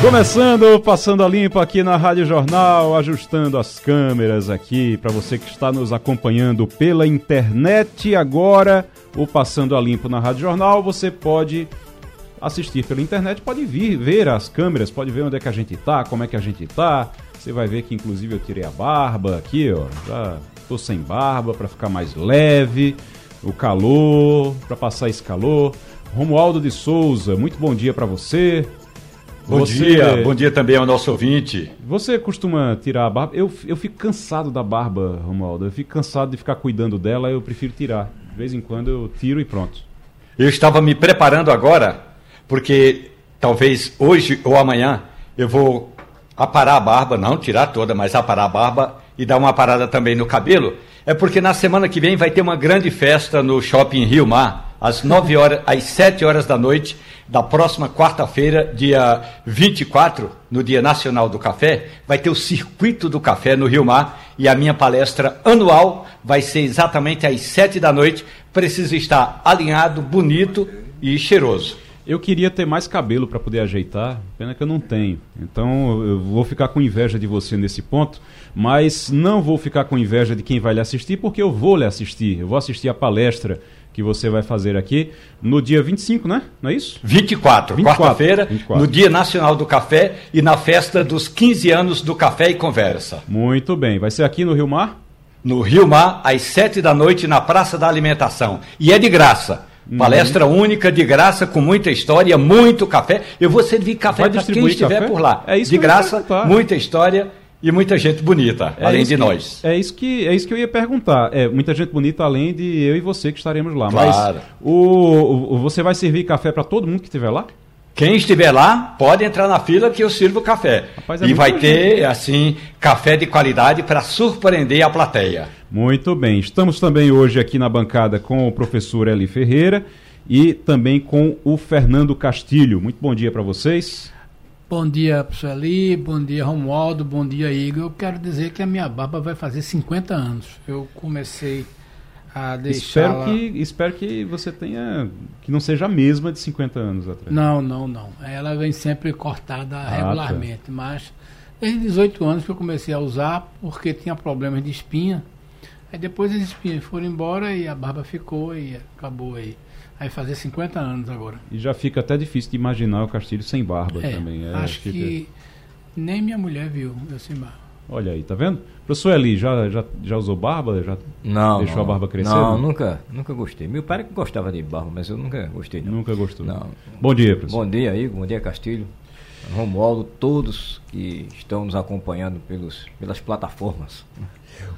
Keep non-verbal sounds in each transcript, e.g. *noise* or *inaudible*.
Começando, passando a limpo aqui na Rádio Jornal, ajustando as câmeras aqui para você que está nos acompanhando pela internet agora o Passando a Limpo na Rádio Jornal, você pode assistir pela internet, pode vir ver as câmeras, pode ver onde é que a gente tá, como é que a gente tá. Você vai ver que inclusive eu tirei a barba aqui, ó, já tô sem barba para ficar mais leve, o calor, para passar esse calor. Romualdo de Souza, muito bom dia para você. Bom você... dia, bom dia também ao nosso ouvinte. Você costuma tirar a barba? Eu, eu fico cansado da barba, Romualdo. Eu fico cansado de ficar cuidando dela, eu prefiro tirar. De vez em quando eu tiro e pronto. Eu estava me preparando agora, porque talvez hoje ou amanhã eu vou aparar a barba, não tirar toda, mas aparar a barba e dar uma parada também no cabelo. É porque na semana que vem vai ter uma grande festa no Shopping Rio Mar, às 9 horas, às 7 horas da noite da próxima quarta-feira, dia 24, no Dia Nacional do Café, vai ter o Circuito do Café no Rio Mar e a minha palestra anual vai ser exatamente às 7 da noite. Precisa estar alinhado, bonito e cheiroso. Eu queria ter mais cabelo para poder ajeitar, pena que eu não tenho. Então eu vou ficar com inveja de você nesse ponto, mas não vou ficar com inveja de quem vai lhe assistir, porque eu vou lhe assistir. Eu vou assistir a palestra que você vai fazer aqui no dia 25, né? Não é isso? 24, 24 quarta-feira, no Dia Nacional do Café e na festa dos 15 anos do Café e Conversa. Muito bem. Vai ser aqui no Rio Mar? No Rio Mar, às 7 da noite, na Praça da Alimentação. E é de graça. Uhum. Palestra única, de graça, com muita história, muito café. Eu vou servir café para quem estiver café? por lá. É isso de graça, muita história e muita gente bonita, é além de que, nós. É isso, que, é isso que eu ia perguntar. É, muita gente bonita além de eu e você que estaremos lá. Claro. Mas o, o você vai servir café para todo mundo que estiver lá? Quem estiver lá, pode entrar na fila que eu sirvo café. Rapaz, é e vai ter, assim, café de qualidade para surpreender a plateia. Muito bem. Estamos também hoje aqui na bancada com o professor Eli Ferreira e também com o Fernando Castilho. Muito bom dia para vocês. Bom dia, professor Eli, bom dia, Romualdo, bom dia, Igor. Eu quero dizer que a minha barba vai fazer 50 anos. Eu comecei a deixar. Espero que, espero que você tenha. que não seja a mesma de 50 anos atrás. Não, não, não. Ela vem sempre cortada ah, tá. regularmente, tá. mas desde 18 anos que eu comecei a usar porque tinha problemas de espinha. Aí depois as espinhas foram embora e a barba ficou e acabou aí. Vai fazer 50 anos agora. E já fica até difícil de imaginar o Castilho sem barba é, também. É, acho fica... que nem minha mulher viu eu sem barba. Olha aí, tá vendo? Professor Eli, já, já, já usou barba? Já não. Deixou não, a barba crescer? Não, nunca, nunca gostei. Meu pai gostava de barba, mas eu nunca gostei. Não. Nunca gostou? Não. Bom dia, professor. Bom dia, aí, bom dia, Castilho. Romualdo, todos que estão nos acompanhando pelos, pelas plataformas.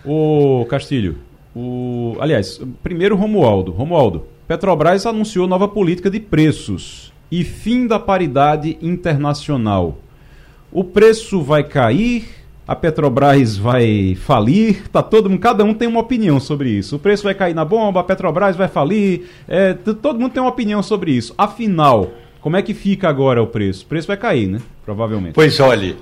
Ô, Castilho, o, aliás, primeiro Romualdo. Romualdo, Petrobras anunciou nova política de preços e fim da paridade internacional. O preço vai cair, a Petrobras vai falir, tá todo mundo, cada um tem uma opinião sobre isso. O preço vai cair na bomba, a Petrobras vai falir, é, todo mundo tem uma opinião sobre isso. Afinal, como é que fica agora o preço? O preço vai cair, né? Provavelmente. Pois olhe,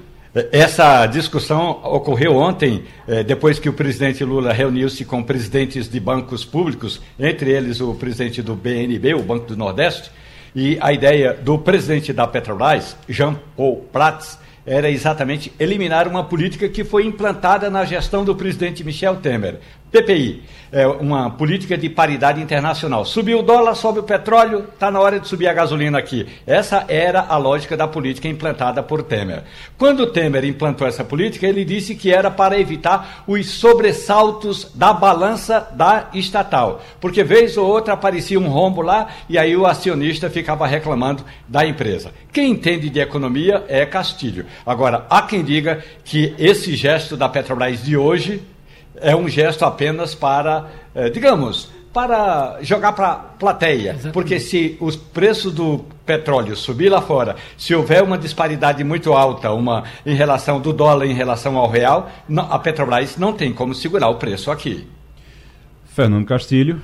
essa discussão ocorreu ontem, eh, depois que o presidente Lula reuniu-se com presidentes de bancos públicos, entre eles o presidente do BNB, o Banco do Nordeste, e a ideia do presidente da Petrobras, Jean Paul Prats, era exatamente eliminar uma política que foi implantada na gestão do presidente Michel Temer. PPI, é uma política de paridade internacional. Subiu o dólar, sobe o petróleo, está na hora de subir a gasolina aqui. Essa era a lógica da política implantada por Temer. Quando Temer implantou essa política, ele disse que era para evitar os sobressaltos da balança da estatal. Porque vez ou outra aparecia um rombo lá e aí o acionista ficava reclamando da empresa. Quem entende de economia é Castilho. Agora, há quem diga que esse gesto da Petrobras de hoje é um gesto apenas para, eh, digamos, para jogar para a plateia. Exatamente. Porque se os preços do petróleo subir lá fora, se houver uma disparidade muito alta, uma em relação do dólar em relação ao real, não, a Petrobras não tem como segurar o preço aqui. Fernando Castilho.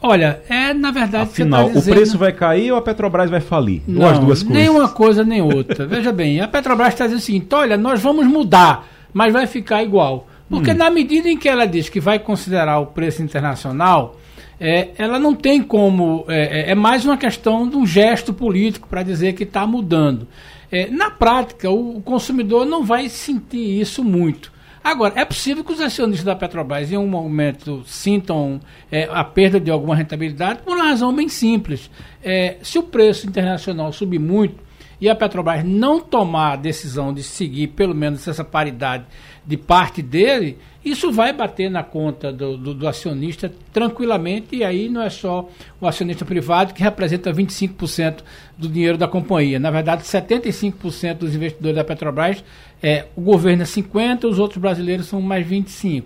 Olha, é na verdade. Afinal, tá dizendo... o preço vai cair ou a Petrobras vai falir? Não, ou as duas coisas? Nem uma coisa nem outra. Veja bem, a Petrobras está dizendo o seguinte: olha, nós vamos mudar, mas vai ficar igual. Porque hum. na medida em que ela diz que vai considerar o preço internacional, é, ela não tem como. É, é, é mais uma questão de um gesto político para dizer que está mudando. É, na prática, o, o consumidor não vai sentir isso muito. Agora, é possível que os acionistas da Petrobras em um momento sintam é, a perda de alguma rentabilidade por uma razão bem simples. É, se o preço internacional subir muito e a Petrobras não tomar a decisão de seguir pelo menos essa paridade de parte dele, isso vai bater na conta do, do, do, acionista tranquilamente, e aí não é só o acionista privado que representa 25% do dinheiro da companhia. Na verdade, 75% dos investidores da Petrobras, é, o governo é 50%, os outros brasileiros são mais 25%.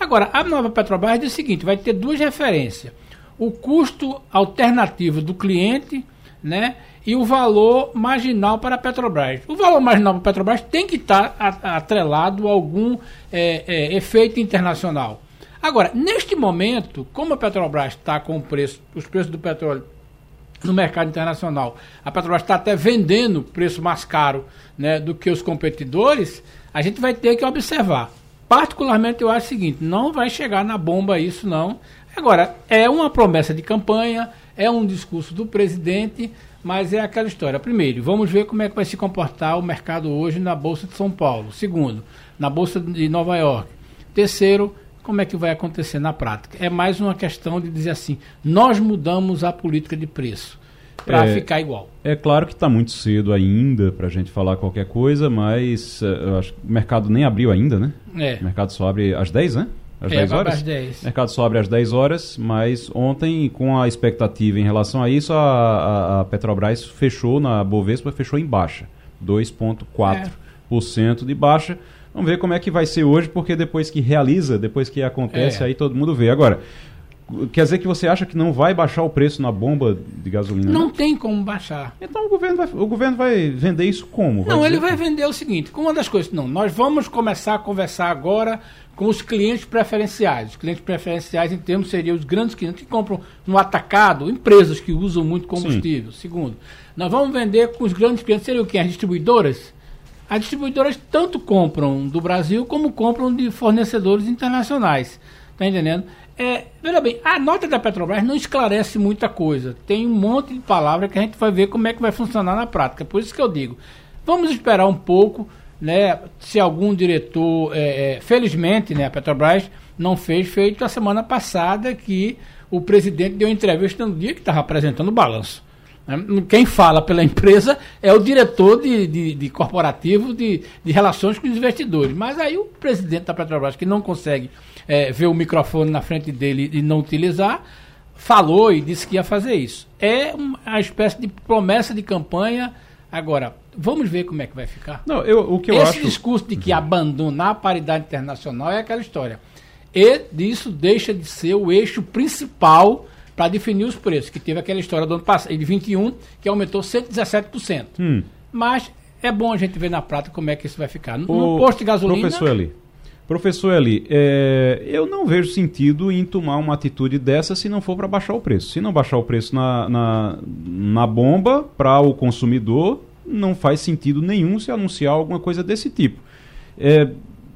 Agora, a nova Petrobras diz o seguinte: vai ter duas referências. O custo alternativo do cliente, né? E o valor marginal para a Petrobras. O valor marginal para a Petrobras tem que estar atrelado a algum é, é, efeito internacional. Agora, neste momento, como a Petrobras está com preço, os preços do petróleo no mercado internacional, a Petrobras está até vendendo preço mais caro né, do que os competidores, a gente vai ter que observar. Particularmente, eu acho o seguinte: não vai chegar na bomba isso, não. Agora, é uma promessa de campanha, é um discurso do presidente, mas é aquela história. Primeiro, vamos ver como é que vai se comportar o mercado hoje na Bolsa de São Paulo. Segundo, na Bolsa de Nova York. Terceiro, como é que vai acontecer na prática? É mais uma questão de dizer assim: nós mudamos a política de preço para é, ficar igual. É claro que está muito cedo ainda para a gente falar qualquer coisa, mas uh, eu acho que o mercado nem abriu ainda, né? É. O mercado só abre às 10, né? Às é, 10 horas? Às 10. O mercado só abre às 10 horas, mas ontem, com a expectativa em relação a isso, a, a, Petrobras fechou na Bovespa, fechou em baixa. 2,4% é. de baixa. Vamos ver como é que vai ser hoje, porque depois que realiza, depois que acontece, é. aí todo mundo vê. Agora, Quer dizer que você acha que não vai baixar o preço na bomba de gasolina? Não, tem como baixar. Então o governo vai, o governo vai vender isso como? Vai não, ele vai vender o seguinte: uma das coisas, não, nós vamos começar a conversar agora com os clientes preferenciais. Os clientes preferenciais, em termos, seriam os grandes clientes que compram no atacado, empresas que usam muito combustível. Sim. Segundo, nós vamos vender com os grandes clientes, seriam o quê? As distribuidoras? As distribuidoras tanto compram do Brasil como compram de fornecedores internacionais. Está entendendo? É, veja bem, a nota da Petrobras não esclarece muita coisa. Tem um monte de palavras que a gente vai ver como é que vai funcionar na prática. Por isso que eu digo, vamos esperar um pouco, né? Se algum diretor, é, é, felizmente, né, a Petrobras não fez feito a semana passada que o presidente deu entrevista no dia que estava apresentando o balanço. Né? Quem fala pela empresa é o diretor de, de, de corporativo de, de relações com os investidores. Mas aí o presidente da Petrobras, que não consegue é, ver o microfone na frente dele e não utilizar, falou e disse que ia fazer isso. É uma espécie de promessa de campanha. Agora, vamos ver como é que vai ficar. Não, eu, o que eu Esse acho... discurso de que abandonar a paridade internacional é aquela história. E disso deixa de ser o eixo principal para definir os preços, que teve aquela história do ano passado, de 21, que aumentou 117%. Hum. Mas é bom a gente ver na prática como é que isso vai ficar. No, o posto de gasolina. Professor Eli, professor Eli é, eu não vejo sentido em tomar uma atitude dessa se não for para baixar o preço. Se não baixar o preço na, na, na bomba para o consumidor, não faz sentido nenhum se anunciar alguma coisa desse tipo. É,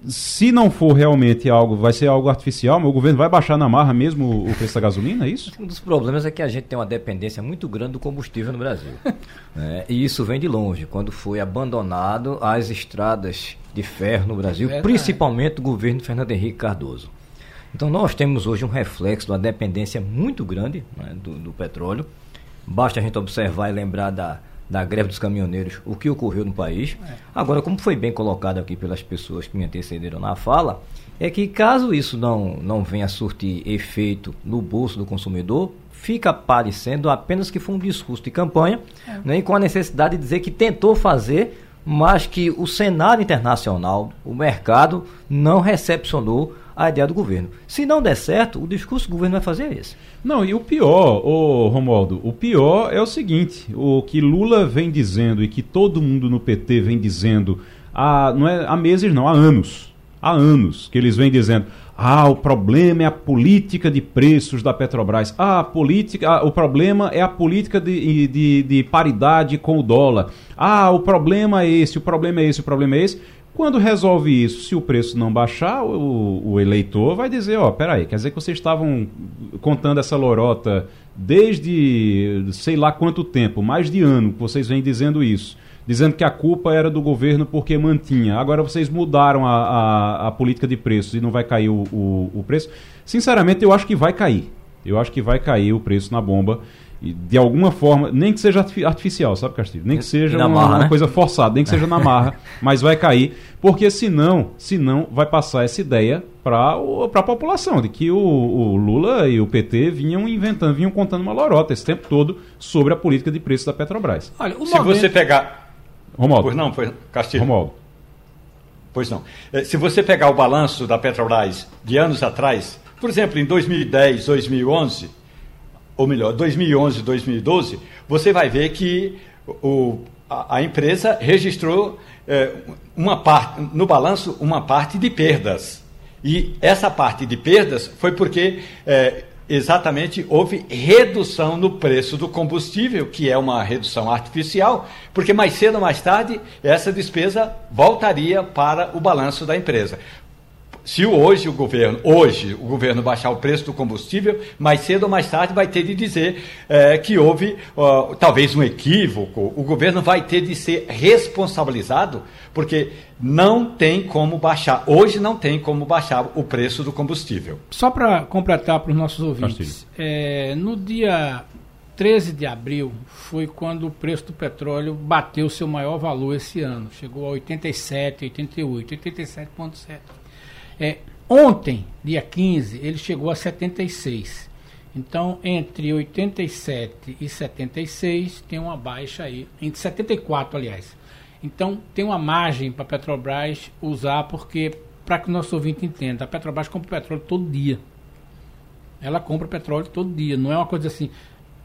se não for realmente algo, vai ser algo artificial, mas o governo vai baixar na marra mesmo o preço da gasolina, é isso? Um dos problemas é que a gente tem uma dependência muito grande do combustível no Brasil. *laughs* né? E isso vem de longe, quando foi abandonado as estradas de ferro no Brasil, é principalmente o governo de Fernando Henrique Cardoso. Então nós temos hoje um reflexo de uma dependência muito grande né, do, do petróleo. Basta a gente observar e lembrar da da greve dos caminhoneiros, o que ocorreu no país. É. Agora, como foi bem colocado aqui pelas pessoas que me antecederam na fala, é que caso isso não, não venha a surtir efeito no bolso do consumidor, fica parecendo apenas que foi um discurso de campanha, é. né, com a necessidade de dizer que tentou fazer, mas que o cenário internacional, o mercado, não recepcionou a ideia do governo. Se não der certo, o discurso do governo vai fazer é esse. Não, e o pior, ô Romualdo, o pior é o seguinte: o que Lula vem dizendo e que todo mundo no PT vem dizendo há, não é há meses, não, há anos. há anos que eles vêm dizendo: ah, o problema é a política de preços da Petrobras. Ah, a política, ah, o problema é a política de, de, de paridade com o dólar. Ah, o problema é esse, o problema é esse, o problema é esse. Quando resolve isso, se o preço não baixar, o, o eleitor vai dizer, ó, peraí, quer dizer que vocês estavam contando essa lorota desde sei lá quanto tempo, mais de ano que vocês vêm dizendo isso dizendo que a culpa era do governo porque mantinha. Agora vocês mudaram a, a, a política de preços e não vai cair o, o, o, preço. Sinceramente, eu acho que vai cair. Eu acho que vai cair o preço na bomba. E de alguma forma, nem que seja artificial, sabe, Castilho? Nem que seja uma, marra, uma né? coisa forçada, nem que seja na marra, *laughs* mas vai cair, porque senão, senão vai passar essa ideia para a população, de que o, o, Lula e o PT vinham inventando, vinham contando uma lorota esse tempo todo sobre a política de preços da Petrobras. Olha, Se momento... você pegar Romualdo. Pois não, foi Castilho. Romualdo. Pois não. Eh, se você pegar o balanço da Petrobras de anos atrás, por exemplo, em 2010, 2011, ou melhor, 2011, 2012, você vai ver que o, a, a empresa registrou é, uma parte, no balanço uma parte de perdas. E essa parte de perdas foi porque é, exatamente houve redução no preço do combustível, que é uma redução artificial, porque mais cedo ou mais tarde essa despesa voltaria para o balanço da empresa. Se hoje o governo, hoje o governo baixar o preço do combustível, mais cedo ou mais tarde vai ter de dizer é, que houve uh, talvez um equívoco. O governo vai ter de ser responsabilizado, porque não tem como baixar. Hoje não tem como baixar o preço do combustível. Só para completar para os nossos ouvintes, é, no dia 13 de abril foi quando o preço do petróleo bateu seu maior valor esse ano. Chegou a 87, 88, 87,7. É, ontem, dia 15, ele chegou a 76. Então, entre 87 e 76, tem uma baixa aí, entre 74, aliás. Então, tem uma margem para a Petrobras usar, porque, para que o nosso ouvinte entenda, a Petrobras compra petróleo todo dia. Ela compra petróleo todo dia, não é uma coisa assim.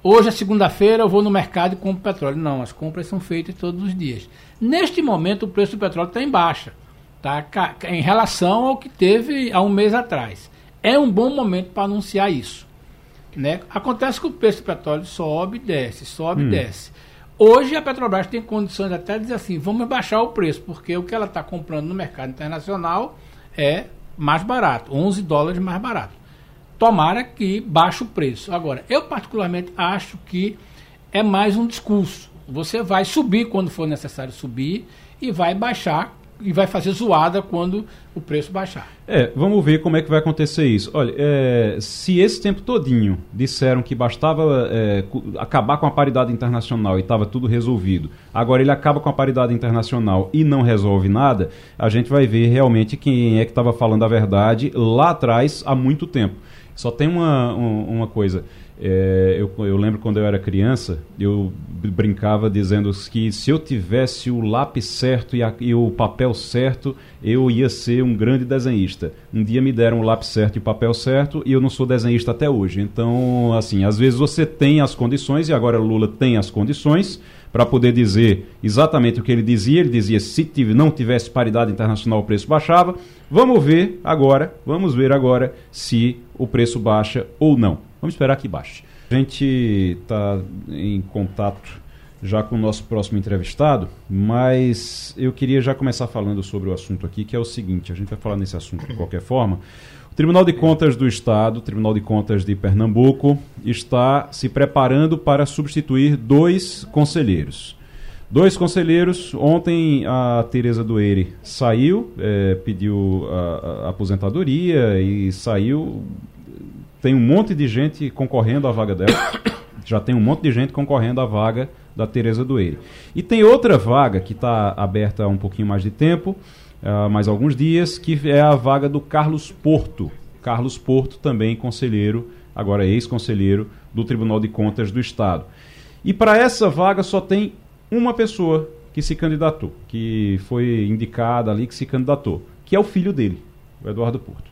Hoje é segunda-feira, eu vou no mercado e compro petróleo. Não, as compras são feitas todos os dias. Neste momento, o preço do petróleo está em baixa tá? em relação ao que teve há um mês atrás. É um bom momento para anunciar isso. Né? Acontece que o preço do petróleo sobe e desce, sobe e hum. desce. Hoje a Petrobras tem condições até de dizer assim, vamos baixar o preço, porque o que ela está comprando no mercado internacional é mais barato, 11 dólares mais barato. Tomara que baixe o preço. Agora, eu particularmente acho que é mais um discurso. Você vai subir quando for necessário subir e vai baixar e vai fazer zoada quando o preço baixar. É, vamos ver como é que vai acontecer isso. Olha, é, se esse tempo todinho disseram que bastava é, acabar com a paridade internacional e estava tudo resolvido, agora ele acaba com a paridade internacional e não resolve nada, a gente vai ver realmente quem é que estava falando a verdade lá atrás há muito tempo. Só tem uma, uma coisa. É, eu, eu, lembro quando eu era criança, eu brincava dizendo que se eu tivesse o lápis certo e, a, e, o papel certo, eu ia ser um grande desenhista. Um dia me deram o lápis certo e o papel certo e eu não sou desenhista até hoje. Então, assim, às vezes você tem as condições, e agora Lula tem as condições para poder dizer exatamente o que ele dizia. Ele dizia se não tivesse paridade internacional o preço baixava. Vamos ver agora, vamos ver agora se o preço baixa ou não. Vamos esperar que baixe. A gente está em contato já com o nosso próximo entrevistado, mas eu queria já começar falando sobre o assunto aqui, que é o seguinte: a gente vai falar nesse assunto de qualquer forma. O Tribunal de Contas do Estado, o Tribunal de Contas de Pernambuco, está se preparando para substituir dois conselheiros. Dois conselheiros. Ontem a Tereza Doeire saiu, é, pediu a, a aposentadoria e saiu tem um monte de gente concorrendo à vaga dela. *coughs* Já tem um monte de gente concorrendo à vaga da Tereza Doeire. E tem outra vaga que está aberta há um pouquinho mais de tempo, uh, mais alguns dias, que é a vaga do Carlos Porto. Carlos Porto, também conselheiro, agora ex-conselheiro do Tribunal de Contas do Estado. E para essa vaga só tem uma pessoa que se candidatou, que foi indicada ali, que se candidatou, que é o filho dele, o Eduardo Porto.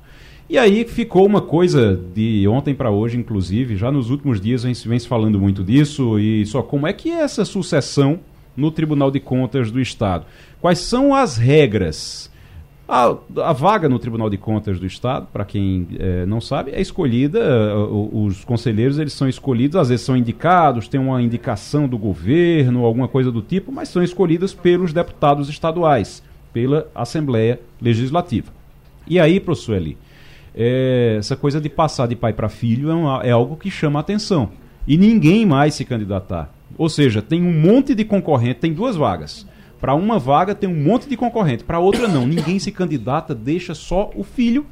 E aí ficou uma coisa de ontem para hoje, inclusive, já nos últimos dias vem, vem se falando muito disso, e só como é que é essa sucessão no Tribunal de Contas do Estado? Quais são as regras A, a, vaga no Tribunal de Contas do Estado, para quem é, não sabe, é escolhida, eh, os conselheiros eles são escolhidos, às vezes são indicados, tem uma indicação do governo, alguma coisa do tipo, mas são escolhidas pelos deputados estaduais, pela Assembleia Legislativa. E aí, professor Eli, é, essa coisa de passar de pai para filho é, uma, é algo que chama a atenção. E ninguém mais se candidatar. Ou seja, tem um monte de concorrente, tem duas vagas para uma vaga tem um monte de concorrente, para outra não. Ninguém se candidata, deixa só o filho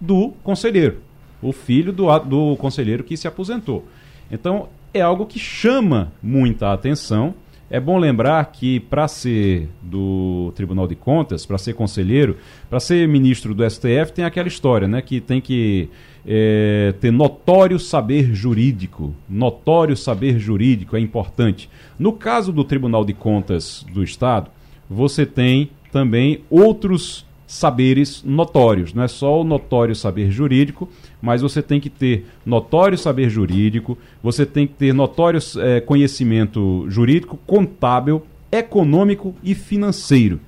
do conselheiro, o filho do, do conselheiro que se aposentou. Então é algo que chama muita atenção. É bom lembrar que para ser do Tribunal de Contas, para ser conselheiro, para ser ministro do STF, tem aquela história, né? Que tem que é, ter notório saber jurídico. Notório saber jurídico é importante. No caso do Tribunal de Contas do Estado, você tem também outros saberes notórios. Não é só o notório saber jurídico, mas você tem que ter notório saber jurídico, você tem que ter notório é, conhecimento jurídico, contábil, econômico e financeiro.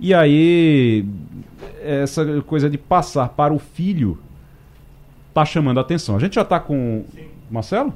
E aí, essa coisa de passar para o filho está chamando a atenção. A gente já está com. Sim. Marcelo?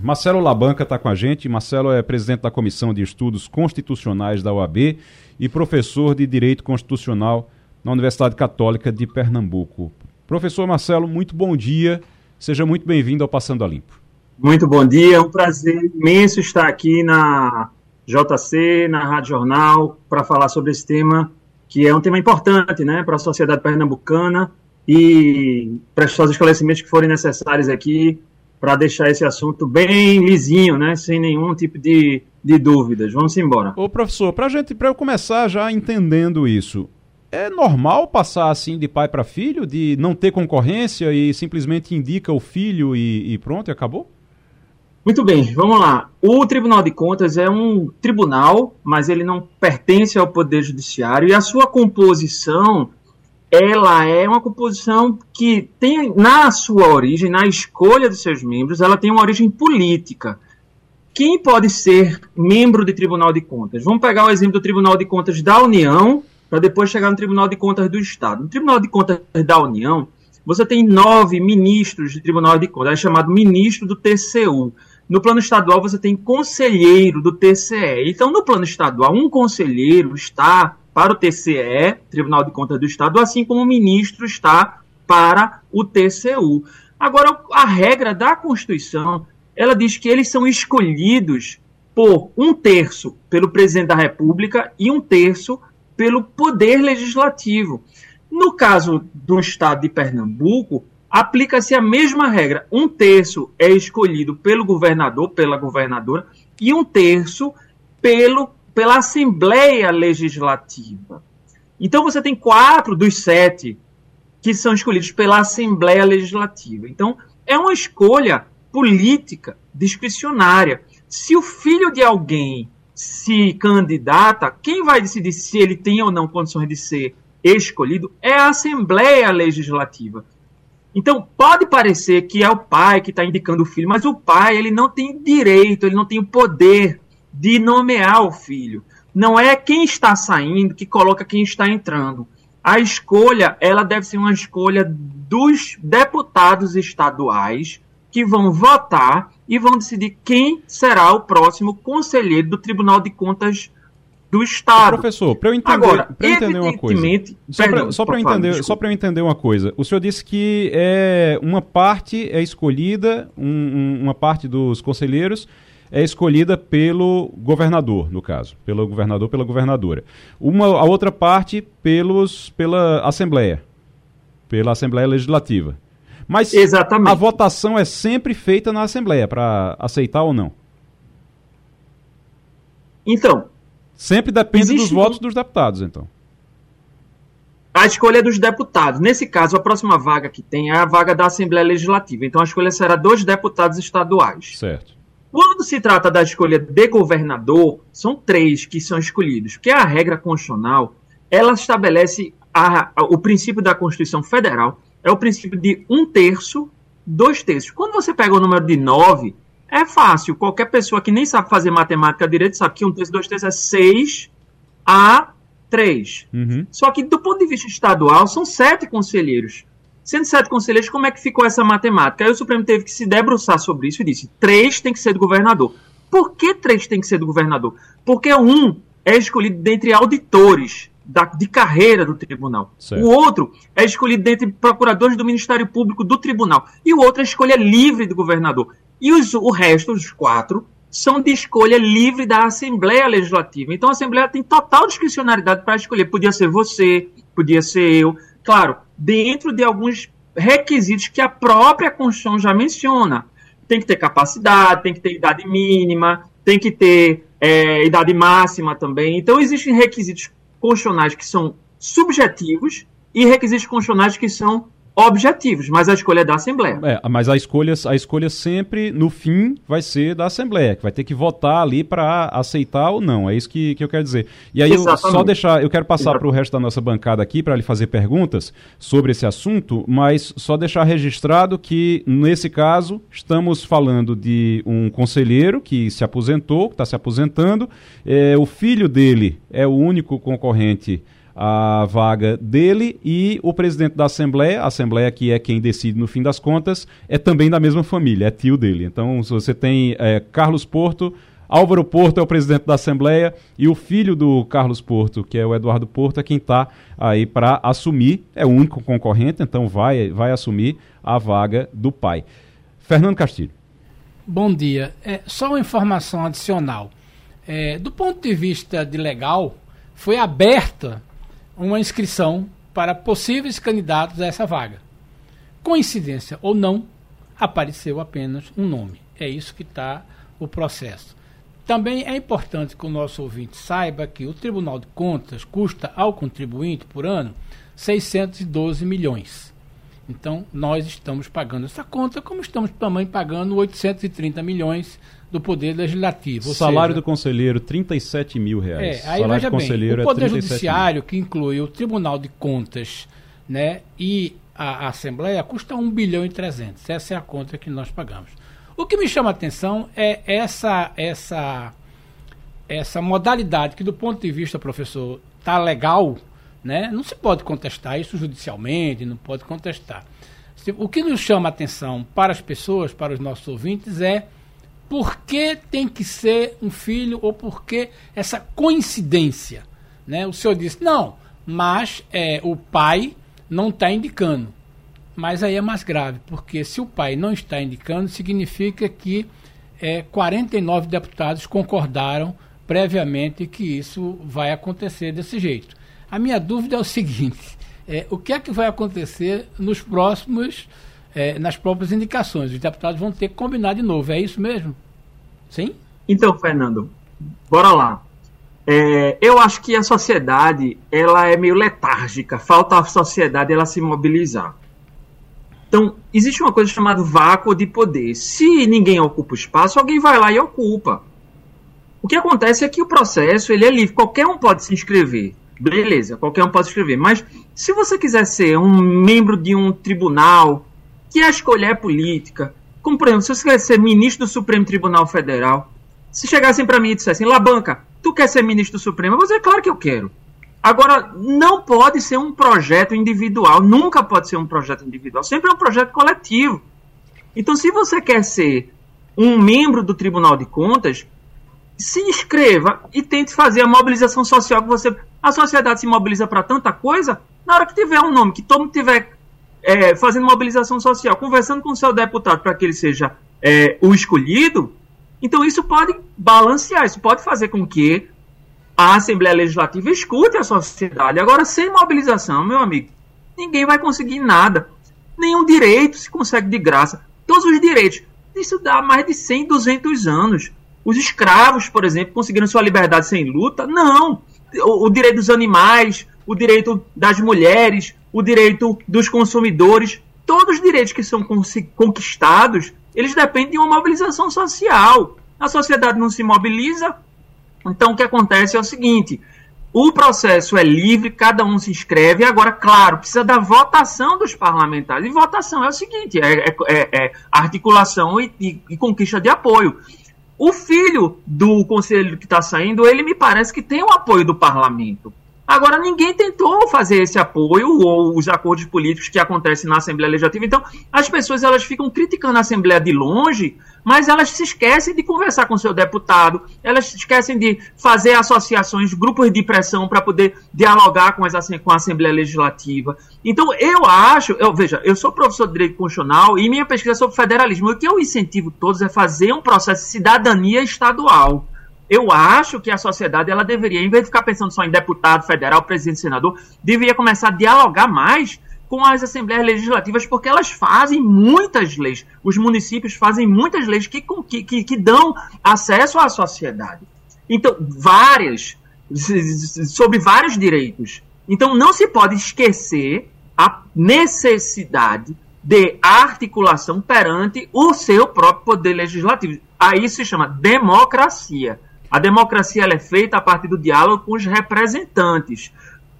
Marcelo Labanca está com a gente. Marcelo é presidente da Comissão de Estudos Constitucionais da UAB e professor de Direito Constitucional na Universidade Católica de Pernambuco. Professor Marcelo, muito bom dia. Seja muito bem-vindo ao Passando a Limpo. Muito bom dia. É um prazer imenso estar aqui na JC, na Rádio Jornal, para falar sobre esse tema, que é um tema importante né, para a sociedade pernambucana e prestar os esclarecimentos que forem necessários aqui para deixar esse assunto bem lisinho, né, sem nenhum tipo de, de dúvidas. Vamos embora. Ô professor, para gente, para eu começar já entendendo isso, é normal passar assim de pai para filho, de não ter concorrência e simplesmente indica o filho e, e pronto, e acabou? Muito bem, vamos lá. O Tribunal de Contas é um tribunal, mas ele não pertence ao Poder Judiciário e a sua composição ela é uma composição que tem na sua origem, na escolha dos seus membros, ela tem uma origem política. Quem pode ser membro de Tribunal de Contas? Vamos pegar o exemplo do Tribunal de Contas da União, para depois chegar no Tribunal de Contas do Estado. No Tribunal de Contas da União, você tem nove ministros de Tribunal de Contas, é chamado ministro do TCU. No plano estadual, você tem conselheiro do TCE. Então, no plano estadual, um conselheiro está para o TCE, Tribunal de Contas do Estado, assim como o ministro está para o TCU. Agora, a regra da Constituição, ela diz que eles são escolhidos por um terço pelo presidente da República e um terço pelo Poder Legislativo. No caso do Estado de Pernambuco, aplica-se a mesma regra. Um terço é escolhido pelo governador, pela governadora, e um terço pelo pela Assembleia Legislativa. Então você tem quatro dos sete que são escolhidos pela Assembleia Legislativa. Então é uma escolha política discricionária. Se o filho de alguém se candidata, quem vai decidir se ele tem ou não condições de ser escolhido é a Assembleia Legislativa. Então pode parecer que é o pai que está indicando o filho, mas o pai ele não tem direito, ele não tem o poder de nomear o filho. Não é quem está saindo que coloca quem está entrando. A escolha, ela deve ser uma escolha dos deputados estaduais que vão votar e vão decidir quem será o próximo conselheiro do Tribunal de Contas do Estado. Professor, para eu entender, Agora, eu entender uma coisa. Só para eu entender, só para eu entender uma coisa. O senhor disse que é uma parte é escolhida, um, uma parte dos conselheiros é escolhida pelo governador, no caso, pelo governador, pela governadora. Uma, a outra parte pelos, pela Assembleia, pela Assembleia Legislativa. Mas Exatamente. a votação é sempre feita na Assembleia para aceitar ou não? Então. Sempre depende dos votos dos deputados, então. A escolha é dos deputados. Nesse caso, a próxima vaga que tem é a vaga da Assembleia Legislativa. Então a escolha será dos deputados estaduais. Certo. Quando se trata da escolha de governador, são três que são escolhidos, porque a regra constitucional ela estabelece a, a, o princípio da Constituição Federal, é o princípio de um terço, dois terços. Quando você pega o número de nove, é fácil. Qualquer pessoa que nem sabe fazer matemática direito sabe que um terço, dois terços é seis a Três. Uhum. Só que, do ponto de vista estadual, são sete conselheiros. Sendo sete conselheiros, como é que ficou essa matemática? Aí o Supremo teve que se debruçar sobre isso e disse: três tem que ser do governador. Por que três tem que ser do governador? Porque um é escolhido dentre auditores da, de carreira do tribunal. Certo. O outro é escolhido dentre procuradores do Ministério Público do tribunal. E o outro é escolha livre do governador. E os, o resto, os quatro, são de escolha livre da Assembleia Legislativa. Então a Assembleia tem total discricionariedade para escolher. Podia ser você, podia ser eu. Claro, dentro de alguns requisitos que a própria Constituição já menciona. Tem que ter capacidade, tem que ter idade mínima, tem que ter é, idade máxima também. Então existem requisitos constitucionais que são subjetivos e requisitos constitucionais que são objetivos, mas a escolha é da Assembleia. É, mas a escolha, a escolha sempre, no fim, vai ser da Assembleia, que vai ter que votar ali para aceitar ou não. É isso que, que eu quero dizer. E aí, eu, só deixar, eu quero passar para o resto da nossa bancada aqui para lhe fazer perguntas sobre esse assunto, mas só deixar registrado que, nesse caso, estamos falando de um conselheiro que se aposentou, que está se aposentando, é, o filho dele é o único concorrente a vaga dele e o presidente da Assembleia, a Assembleia que é quem decide no fim das contas, é também da mesma família, é tio dele. Então, se você tem é, Carlos Porto, Álvaro Porto é o presidente da Assembleia e o filho do Carlos Porto, que é o Eduardo Porto, é quem está aí para assumir, é o único concorrente, então vai, vai assumir a vaga do pai. Fernando Castilho. Bom dia. É, só uma informação adicional. É, do ponto de vista de legal, foi aberta uma inscrição para possíveis candidatos a essa vaga. Coincidência ou não, apareceu apenas um nome. É isso que está o processo. Também é importante que o nosso ouvinte saiba que o Tribunal de Contas custa ao contribuinte por ano 612 milhões. Então, nós estamos pagando essa conta, como estamos também pagando 830 milhões do Poder Legislativo. O salário seja, do conselheiro, 37 mil reais. É, aí veja bem, o Poder é Judiciário, que inclui o Tribunal de Contas né, e a, a, Assembleia, custa 1 bilhão e 300. Essa é a conta que nós pagamos. O que me chama a atenção é essa, essa, essa modalidade que, do ponto de vista, professor, está legal, né? não se pode contestar isso judicialmente, não pode contestar. O que nos chama a atenção para as pessoas, para os nossos ouvintes, é por que tem que ser um filho ou por que essa coincidência? Né? O senhor disse, não, mas é, o pai não está indicando. Mas aí é mais grave, porque se o pai não está indicando, significa que é, 49 deputados concordaram previamente que isso vai acontecer desse jeito. A minha dúvida é o seguinte: é, o que é que vai acontecer nos próximos é, nas próprias indicações. Os deputados vão ter que combinar de novo. É isso mesmo? Sim? Então, Fernando, bora lá. É, eu acho que a sociedade ela é meio letárgica. Falta a sociedade ela se mobilizar. Então, existe uma coisa chamada vácuo de poder. Se ninguém ocupa o espaço, alguém vai lá e ocupa. O que acontece é que o processo ele é livre. Qualquer um pode se inscrever. Beleza, qualquer um pode se inscrever. Mas se você quiser ser um membro de um tribunal, que a escolha é política. Como, por exemplo, se você quer ser ministro do Supremo Tribunal Federal, se chegassem para mim e dissessem, Labanca, tu quer ser ministro do Supremo? Eu vou dizer, claro que eu quero. Agora, não pode ser um projeto individual, nunca pode ser um projeto individual, sempre é um projeto coletivo. Então, se você quer ser um membro do Tribunal de Contas, se inscreva e tente fazer a mobilização social que você. A sociedade se mobiliza para tanta coisa, na hora que tiver um nome, que todo mundo tiver é, fazendo mobilização social, conversando com o seu deputado para que ele seja é, o escolhido, então isso pode balancear, isso pode fazer com que a Assembleia Legislativa escute a sociedade. Agora, sem mobilização, meu amigo, ninguém vai conseguir nada. Nenhum direito se consegue de graça. Todos os direitos. Isso dá mais de 100, 200 anos. Os escravos, por exemplo, conseguiram sua liberdade sem luta? Não. O, o direito dos animais, o direito das mulheres, o direito dos consumidores, todos os direitos que são conquistados, eles dependem de uma mobilização social. A sociedade não se mobiliza, então o que acontece é o seguinte: o processo é livre, cada um se inscreve, agora, claro, precisa da votação dos parlamentares. E votação é o seguinte: é, é, é, é articulação e, e, e conquista de apoio. O filho do conselheiro que está saindo, ele me parece que tem o apoio do parlamento. Agora, ninguém tentou fazer esse apoio ou os acordos políticos que acontecem na Assembleia Legislativa. Então, as pessoas elas ficam criticando a Assembleia de longe, mas elas se esquecem de conversar com seu deputado, elas se esquecem de fazer associações, grupos de pressão para poder dialogar com, as, com a Assembleia Legislativa. Então, eu acho, eu, veja, eu sou professor de Direito Constitucional e minha pesquisa é sobre federalismo. O que eu incentivo todos é fazer um processo de cidadania estadual. Eu acho que a sociedade ela deveria, em vez de ficar pensando só em deputado federal, presidente, senador, deveria começar a dialogar mais com as assembleias legislativas, porque elas fazem muitas leis. Os municípios fazem muitas leis que, que, que dão acesso à sociedade. Então, várias, sobre vários direitos. Então, não se pode esquecer a necessidade de articulação perante o seu próprio poder legislativo. Aí se chama democracia. A democracia é feita a partir do diálogo com os representantes.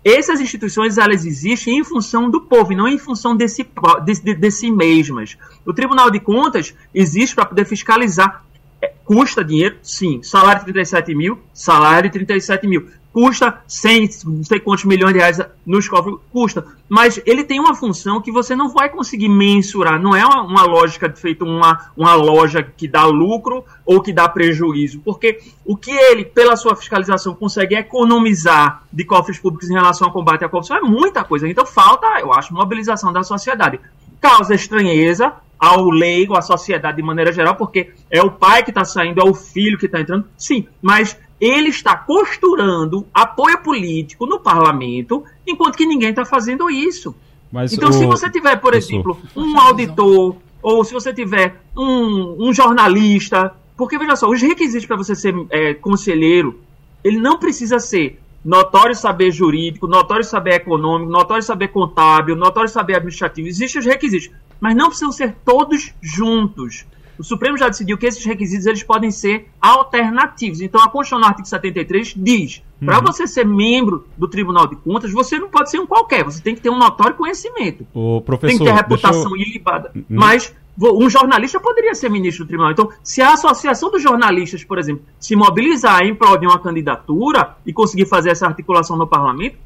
Essas instituições elas existem em função do povo e não em função de si, de, de si mesmas. O Tribunal de Contas existe para poder fiscalizar. É, custa dinheiro? Sim. Salário de 37 mil? Salário de 37 mil custa 100, não sei quantos milhões de reais nos cofres, custa. Mas ele tem uma função que você não vai conseguir mensurar. Não é uma, uma lógica de feito uma, uma loja que dá lucro ou que dá prejuízo. Porque o que ele, pela sua fiscalização, consegue economizar de cofres públicos em relação ao combate à corrupção é muita coisa. Então falta, eu acho, mobilização da sociedade. Causa estranheza, ao leigo, à sociedade de maneira geral, porque é o pai que está saindo, é o filho que está entrando. Sim, mas ele está costurando apoio político no parlamento, enquanto que ninguém está fazendo isso. Mas então, o... se você tiver, por exemplo, um auditor, ou se você tiver um, um jornalista, porque veja só, os requisitos para você ser é, conselheiro, ele não precisa ser notório saber jurídico, notório saber econômico, notório saber contábil, notório saber administrativo. Existem os requisitos, mas não precisam ser todos juntos. O Supremo já decidiu que esses requisitos eles podem ser alternativos. Então, a Constituição no artigo 73 diz: uhum. para você ser membro do Tribunal de Contas, você não pode ser um qualquer, você tem que ter um notório conhecimento. O professor, tem que ter reputação eu... ilibada. Uhum. Mas um jornalista poderia ser ministro do tribunal. Então, se a Associação dos Jornalistas, por exemplo, se mobilizar em prol de uma candidatura e conseguir fazer essa articulação no parlamento,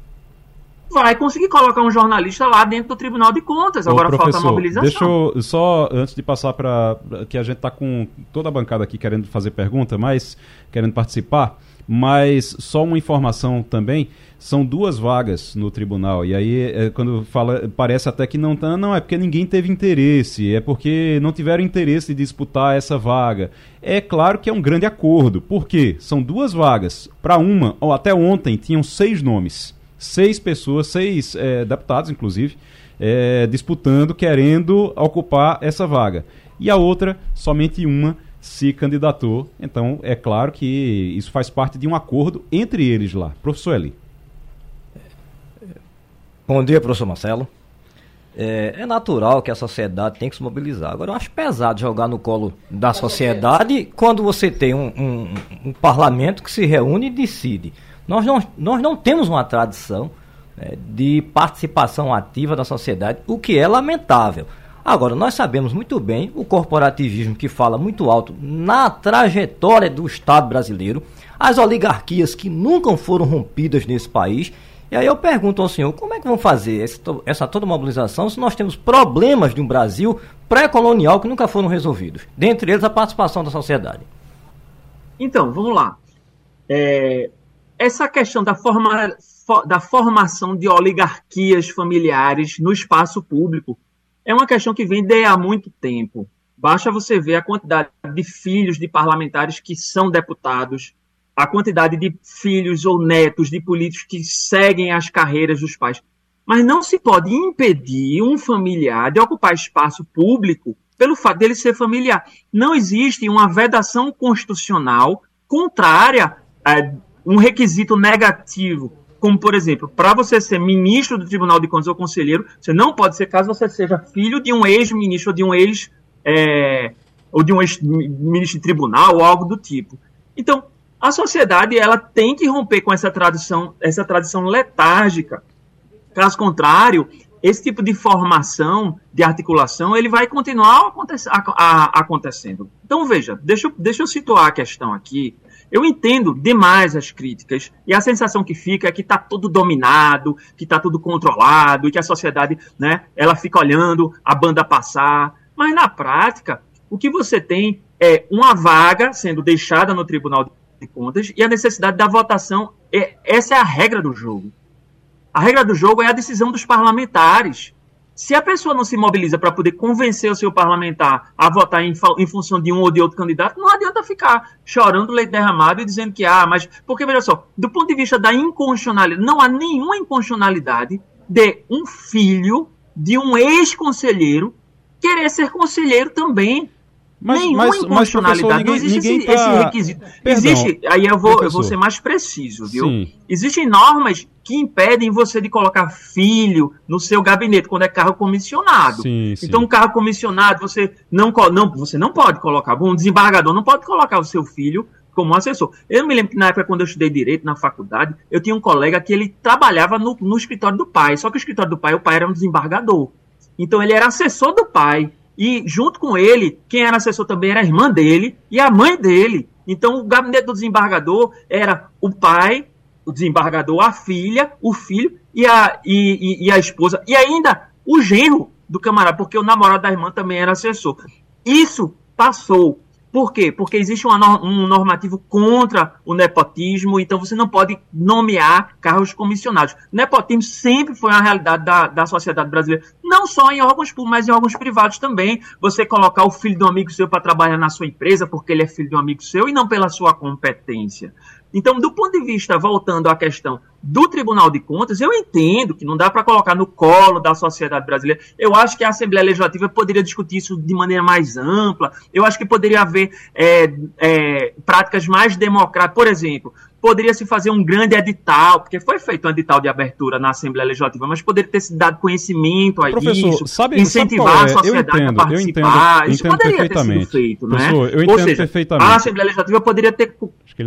vai conseguir colocar um jornalista lá dentro do Tribunal de Contas. Agora Ô, falta a mobilização. Deixa eu só, antes de passar para. que a gente está com toda a bancada aqui querendo fazer pergunta, mas querendo participar, mas só uma informação também. São duas vagas no tribunal. E aí, é, quando fala, parece até que não tá. Não, é porque ninguém teve interesse, é porque não tiveram interesse de disputar essa vaga. É claro que é um grande acordo. Por quê? São duas vagas. Para uma, ou até ontem, tinham seis nomes seis pessoas, seis é, deputados, inclusive, é, disputando, querendo ocupar essa vaga. E a outra, somente uma, se candidatou. Então, é claro que isso faz parte de um acordo entre eles lá. Professor Eli. Bom dia, professor Marcelo. É, é, natural que a sociedade tem que se mobilizar. Agora, eu acho pesado jogar no colo da sociedade quando você tem um, um, um parlamento que se reúne e decide. Nós não, nós não temos uma tradição né, de participação ativa da sociedade, o que é lamentável. Agora, nós sabemos muito bem o corporativismo que fala muito alto na trajetória do Estado brasileiro, as oligarquias que nunca foram rompidas nesse país. E aí eu pergunto ao senhor, como é que vão fazer essa, essa toda mobilização se nós temos problemas de um Brasil pré-colonial que nunca foram resolvidos? Dentre eles, a participação da sociedade. Então, vamos lá. É, essa questão da, forma, da formação de oligarquias familiares no espaço público é uma questão que vem de há muito tempo. Basta você ver a quantidade de filhos de parlamentares que são deputados, a quantidade de filhos ou netos de políticos que seguem as carreiras dos pais. Mas não se pode impedir um familiar de ocupar espaço público pelo fato dele ser familiar. Não existe uma vedação constitucional contrária a um requisito negativo, como por exemplo, para você ser ministro do Tribunal de Contas ou conselheiro, você não pode ser caso você seja filho de um ex-ministro ou de um ex é, ou de um ex-ministro de tribunal ou algo do tipo. Então, a sociedade ela tem que romper com essa tradição, essa tradição letárgica. Caso contrário, esse tipo de formação, de articulação, ele vai continuar acontecendo. Então, veja, deixa, deixa eu situar a questão aqui Eu entendo demais as críticas e a sensação que fica é que está tudo dominado, que está tudo controlado e que a sociedade, né, ela fica olhando a banda passar. Mas na prática, o que você tem é uma vaga sendo deixada no Tribunal de Contas e a necessidade da votação. É, essa é a regra do jogo. A regra do jogo é a decisão dos parlamentares. Se a pessoa não se mobiliza para poder convencer o seu parlamentar a votar em, em, função de um ou de outro candidato, não adianta ficar chorando leite derramado e dizendo que, ah, mas. Porque, veja só, do ponto de vista da inconstitucionalidade, não há nenhuma inconstitucionalidade de um filho de um ex-conselheiro querer ser conselheiro também. Mas, Nenhuma mas, inconstitucionalidade. Mas, não existe esse, tá... esse, requisito. Perdão, existe, aí eu vou, eu vou ser mais preciso, viu? Sim. Existem normas que impedem você de colocar filho no seu gabinete quando é carro comissionado. Sim, então, um carro comissionado, você não, não, você não pode colocar, um desembargador não pode colocar o seu filho como assessor. Eu me lembro que na época, quando eu estudei direito na faculdade, eu tinha um colega que ele trabalhava no, no escritório do pai, só que o escritório do pai, o pai era um desembargador. Então, ele era assessor do pai. E junto com ele, quem era assessor também era a irmã dele e a mãe dele. Então o gabinete do desembargador era o pai, o desembargador, a filha, o filho e a, e, e, e a esposa. E ainda o genro do camarada, porque o namorado da irmã também era assessor. Isso passou por quê? Porque existe uma, um normativo contra o nepotismo, então você não pode nomear cargos comissionados. Nepotismo sempre foi uma realidade da, da sociedade brasileira, não só em órgãos públicos, mas em órgãos privados também. Você colocar o filho de um amigo seu para trabalhar na sua empresa porque ele é filho de um amigo seu e não pela sua competência. Então, do ponto de vista, voltando à questão do Tribunal de Contas, eu entendo que não dá para colocar no colo da sociedade brasileira. Eu acho que a Assembleia Legislativa poderia discutir isso de maneira mais ampla. Eu acho que poderia haver é, é, práticas mais democráticas. Por exemplo, poderia se fazer um grande edital, porque foi feito um edital de abertura na Assembleia Legislativa, mas poderia ter se dado conhecimento a Professor, isso, sabe, incentivar sabe é? a sociedade entendo, a participar. Entendo, isso poderia ter sido feito, né? eu entendo Ou seja, perfeitamente. a Assembleia Legislativa poderia ter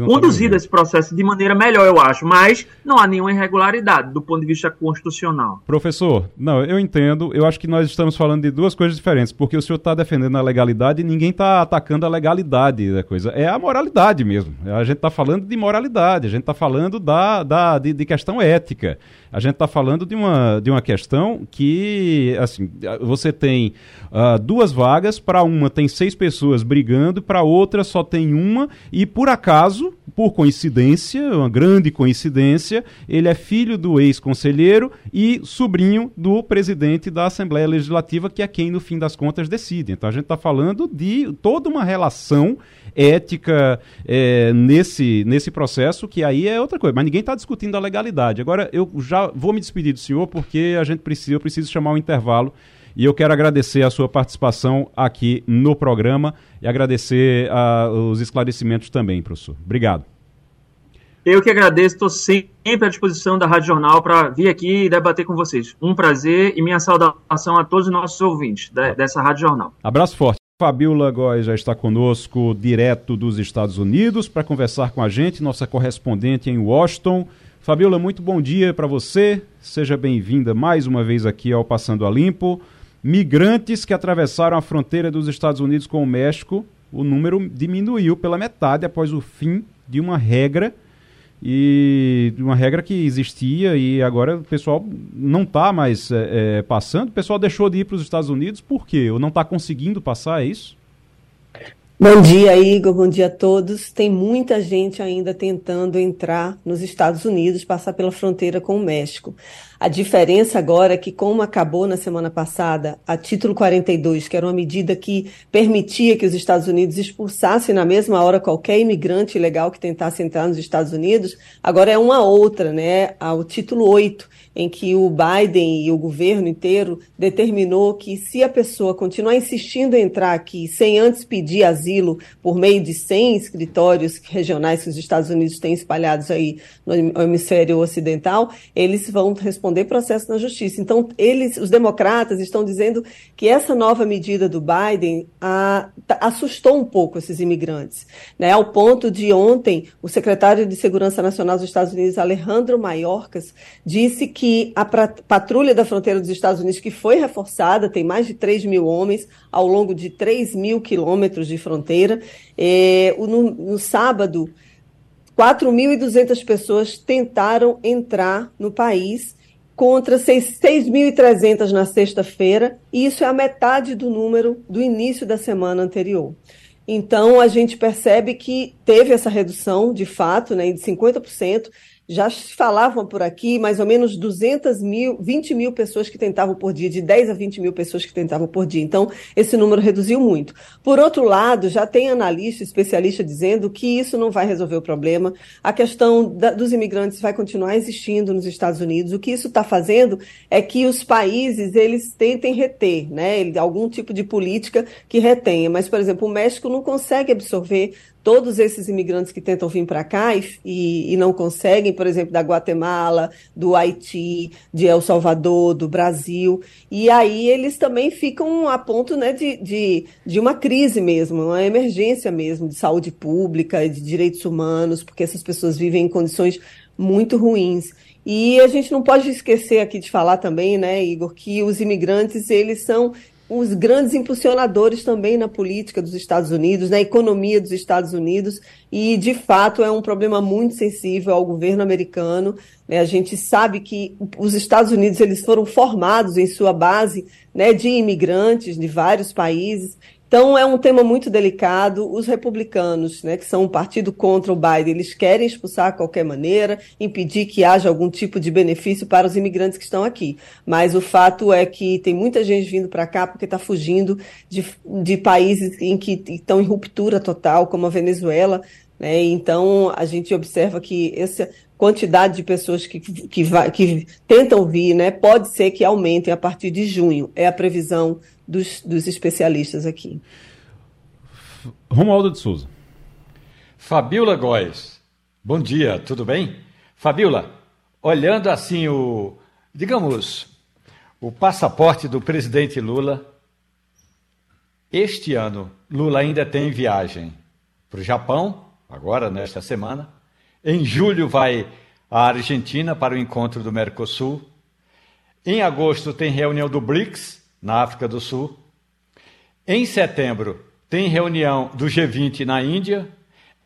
conduzido esse processo de maneira melhor, eu acho, mas não há nenhuma irregularidade do ponto de vista constitucional. Professor, não, eu entendo, eu acho que nós estamos falando de duas coisas diferentes, porque o senhor está defendendo a legalidade e ninguém está atacando a legalidade da coisa, é a moralidade mesmo, a gente está falando de moralidade a gente está falando da, da, de, de, questão ética. A gente está falando de uma, de uma questão que, assim, você tem uh, duas vagas, para uma tem seis pessoas brigando, para outra só tem uma, e por acaso, por coincidência, uma grande coincidência, ele é filho do ex-conselheiro e sobrinho do presidente da Assembleia Legislativa, que é quem, no fim das contas, decide. Então a gente está falando de toda uma relação ética é, nesse, nesse processo, que aí é outra coisa. Mas ninguém está discutindo a legalidade. Agora, eu já vou me despedir do senhor, porque a gente precisa, eu preciso chamar um intervalo. E eu quero agradecer a sua participação aqui no programa e agradecer a, os esclarecimentos também, professor. Obrigado. Eu que agradeço, estou sempre à disposição da Rádio Jornal para vir aqui e debater com vocês. Um prazer e minha saudação a todos os nossos ouvintes dessa Rádio Jornal. Abraço forte. Fabiola Góes já está conosco direto dos Estados Unidos para conversar com a gente, nossa correspondente em Washington. Fabiola, muito bom dia para você. Seja bem-vinda mais uma vez aqui ao Passando a Limpo. Migrantes que atravessaram a fronteira dos Estados Unidos com o México, o número diminuiu pela metade após o fim de uma regra e uma regra que existia e agora o pessoal não está mais é, é, passando. O pessoal deixou de ir para os Estados Unidos por quê? Ou não está conseguindo passar, é isso? Bom dia, Igor. Bom dia a todos. Tem muita gente ainda tentando entrar nos Estados Unidos, passar pela fronteira com o México. A diferença agora é que, como acabou na semana passada a título 42, que era uma medida que permitia que os Estados Unidos expulsassem na mesma hora qualquer imigrante ilegal que tentasse entrar nos Estados Unidos, agora é uma outra, né? O título 8 em que o Biden e o governo inteiro determinou que se a pessoa continuar insistindo em entrar aqui sem antes pedir asilo por meio de 100 escritórios regionais que os Estados Unidos têm espalhados aí no hemisfério ocidental, eles vão responder processo na justiça. Então, eles, os democratas estão dizendo que essa nova medida do Biden a, assustou um pouco esses imigrantes, né? Ao ponto de ontem o secretário de Segurança Nacional dos Estados Unidos, Alejandro Mayorkas, disse que que a patrulha da fronteira dos Estados Unidos, que foi reforçada, tem mais de 3 mil homens ao longo de 3 mil quilômetros de fronteira. É, no, no sábado, 4.200 pessoas tentaram entrar no país contra 6.300 na sexta-feira, e isso é a metade do número do início da semana anterior. Então, a gente percebe que teve essa redução, de fato, né, de 50%, já falavam por aqui mais ou menos 200 mil, 20 mil pessoas que tentavam por dia, de 10 a 20 mil pessoas que tentavam por dia. Então, esse número reduziu muito. Por outro lado, já tem analista, especialista dizendo que isso não vai resolver o problema. A questão da, dos imigrantes vai continuar existindo nos Estados Unidos. O que isso está fazendo é que os países eles tentem reter, né, algum tipo de política que retenha. Mas, por exemplo, o México não consegue absorver todos esses imigrantes que tentam vir para cá e, e, não conseguem, por exemplo, da Guatemala, do Haiti, de El Salvador, do Brasil, e aí eles também ficam a ponto né, de, de, de uma crise mesmo, uma emergência mesmo de saúde pública, de direitos humanos, porque essas pessoas vivem em condições muito ruins. E a gente não pode esquecer aqui de falar também, né, Igor, que os imigrantes, eles são os grandes impulsionadores também na política dos Estados Unidos, na economia dos Estados Unidos, e de fato é um problema muito sensível ao governo americano. Né? A gente sabe que os Estados Unidos eles foram formados em sua base né, de imigrantes de vários países, então, é um tema muito delicado. Os republicanos, né, que são um partido contra o Biden, eles querem expulsar a qualquer maneira, impedir que haja algum tipo de benefício para os imigrantes que estão aqui. Mas o fato é que tem muita gente vindo para cá porque está fugindo de, de países em que estão em ruptura total, como a Venezuela. Né? Então, a gente observa que essa quantidade de pessoas que, que, vai, que tentam vir né, pode ser que aumentem a partir de junho. É a previsão dos, dos especialistas aqui. Romualdo de Souza. Fabiola Góes. Bom dia, tudo bem? Fabiola, olhando assim o, digamos, o passaporte do presidente Lula, este ano Lula ainda tem viagem para o Japão, agora nesta semana. Em julho vai à Argentina para o encontro do Mercosul. Em agosto tem reunião do BRICS na África do Sul. Em setembro, tem reunião do G20 na Índia.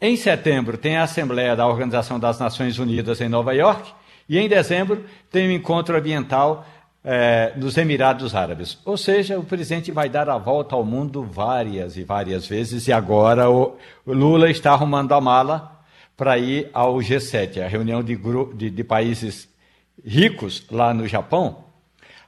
Em setembro, tem a Assembleia da Organização das Nações Unidas em Nova York. E em dezembro, tem o um encontro ambiental eh, nos Emirados Árabes. Ou seja, o presidente vai dar a volta ao mundo várias e várias vezes. E agora o Lula está arrumando a mala para ir ao G7, a reunião de, de, de países ricos lá no Japão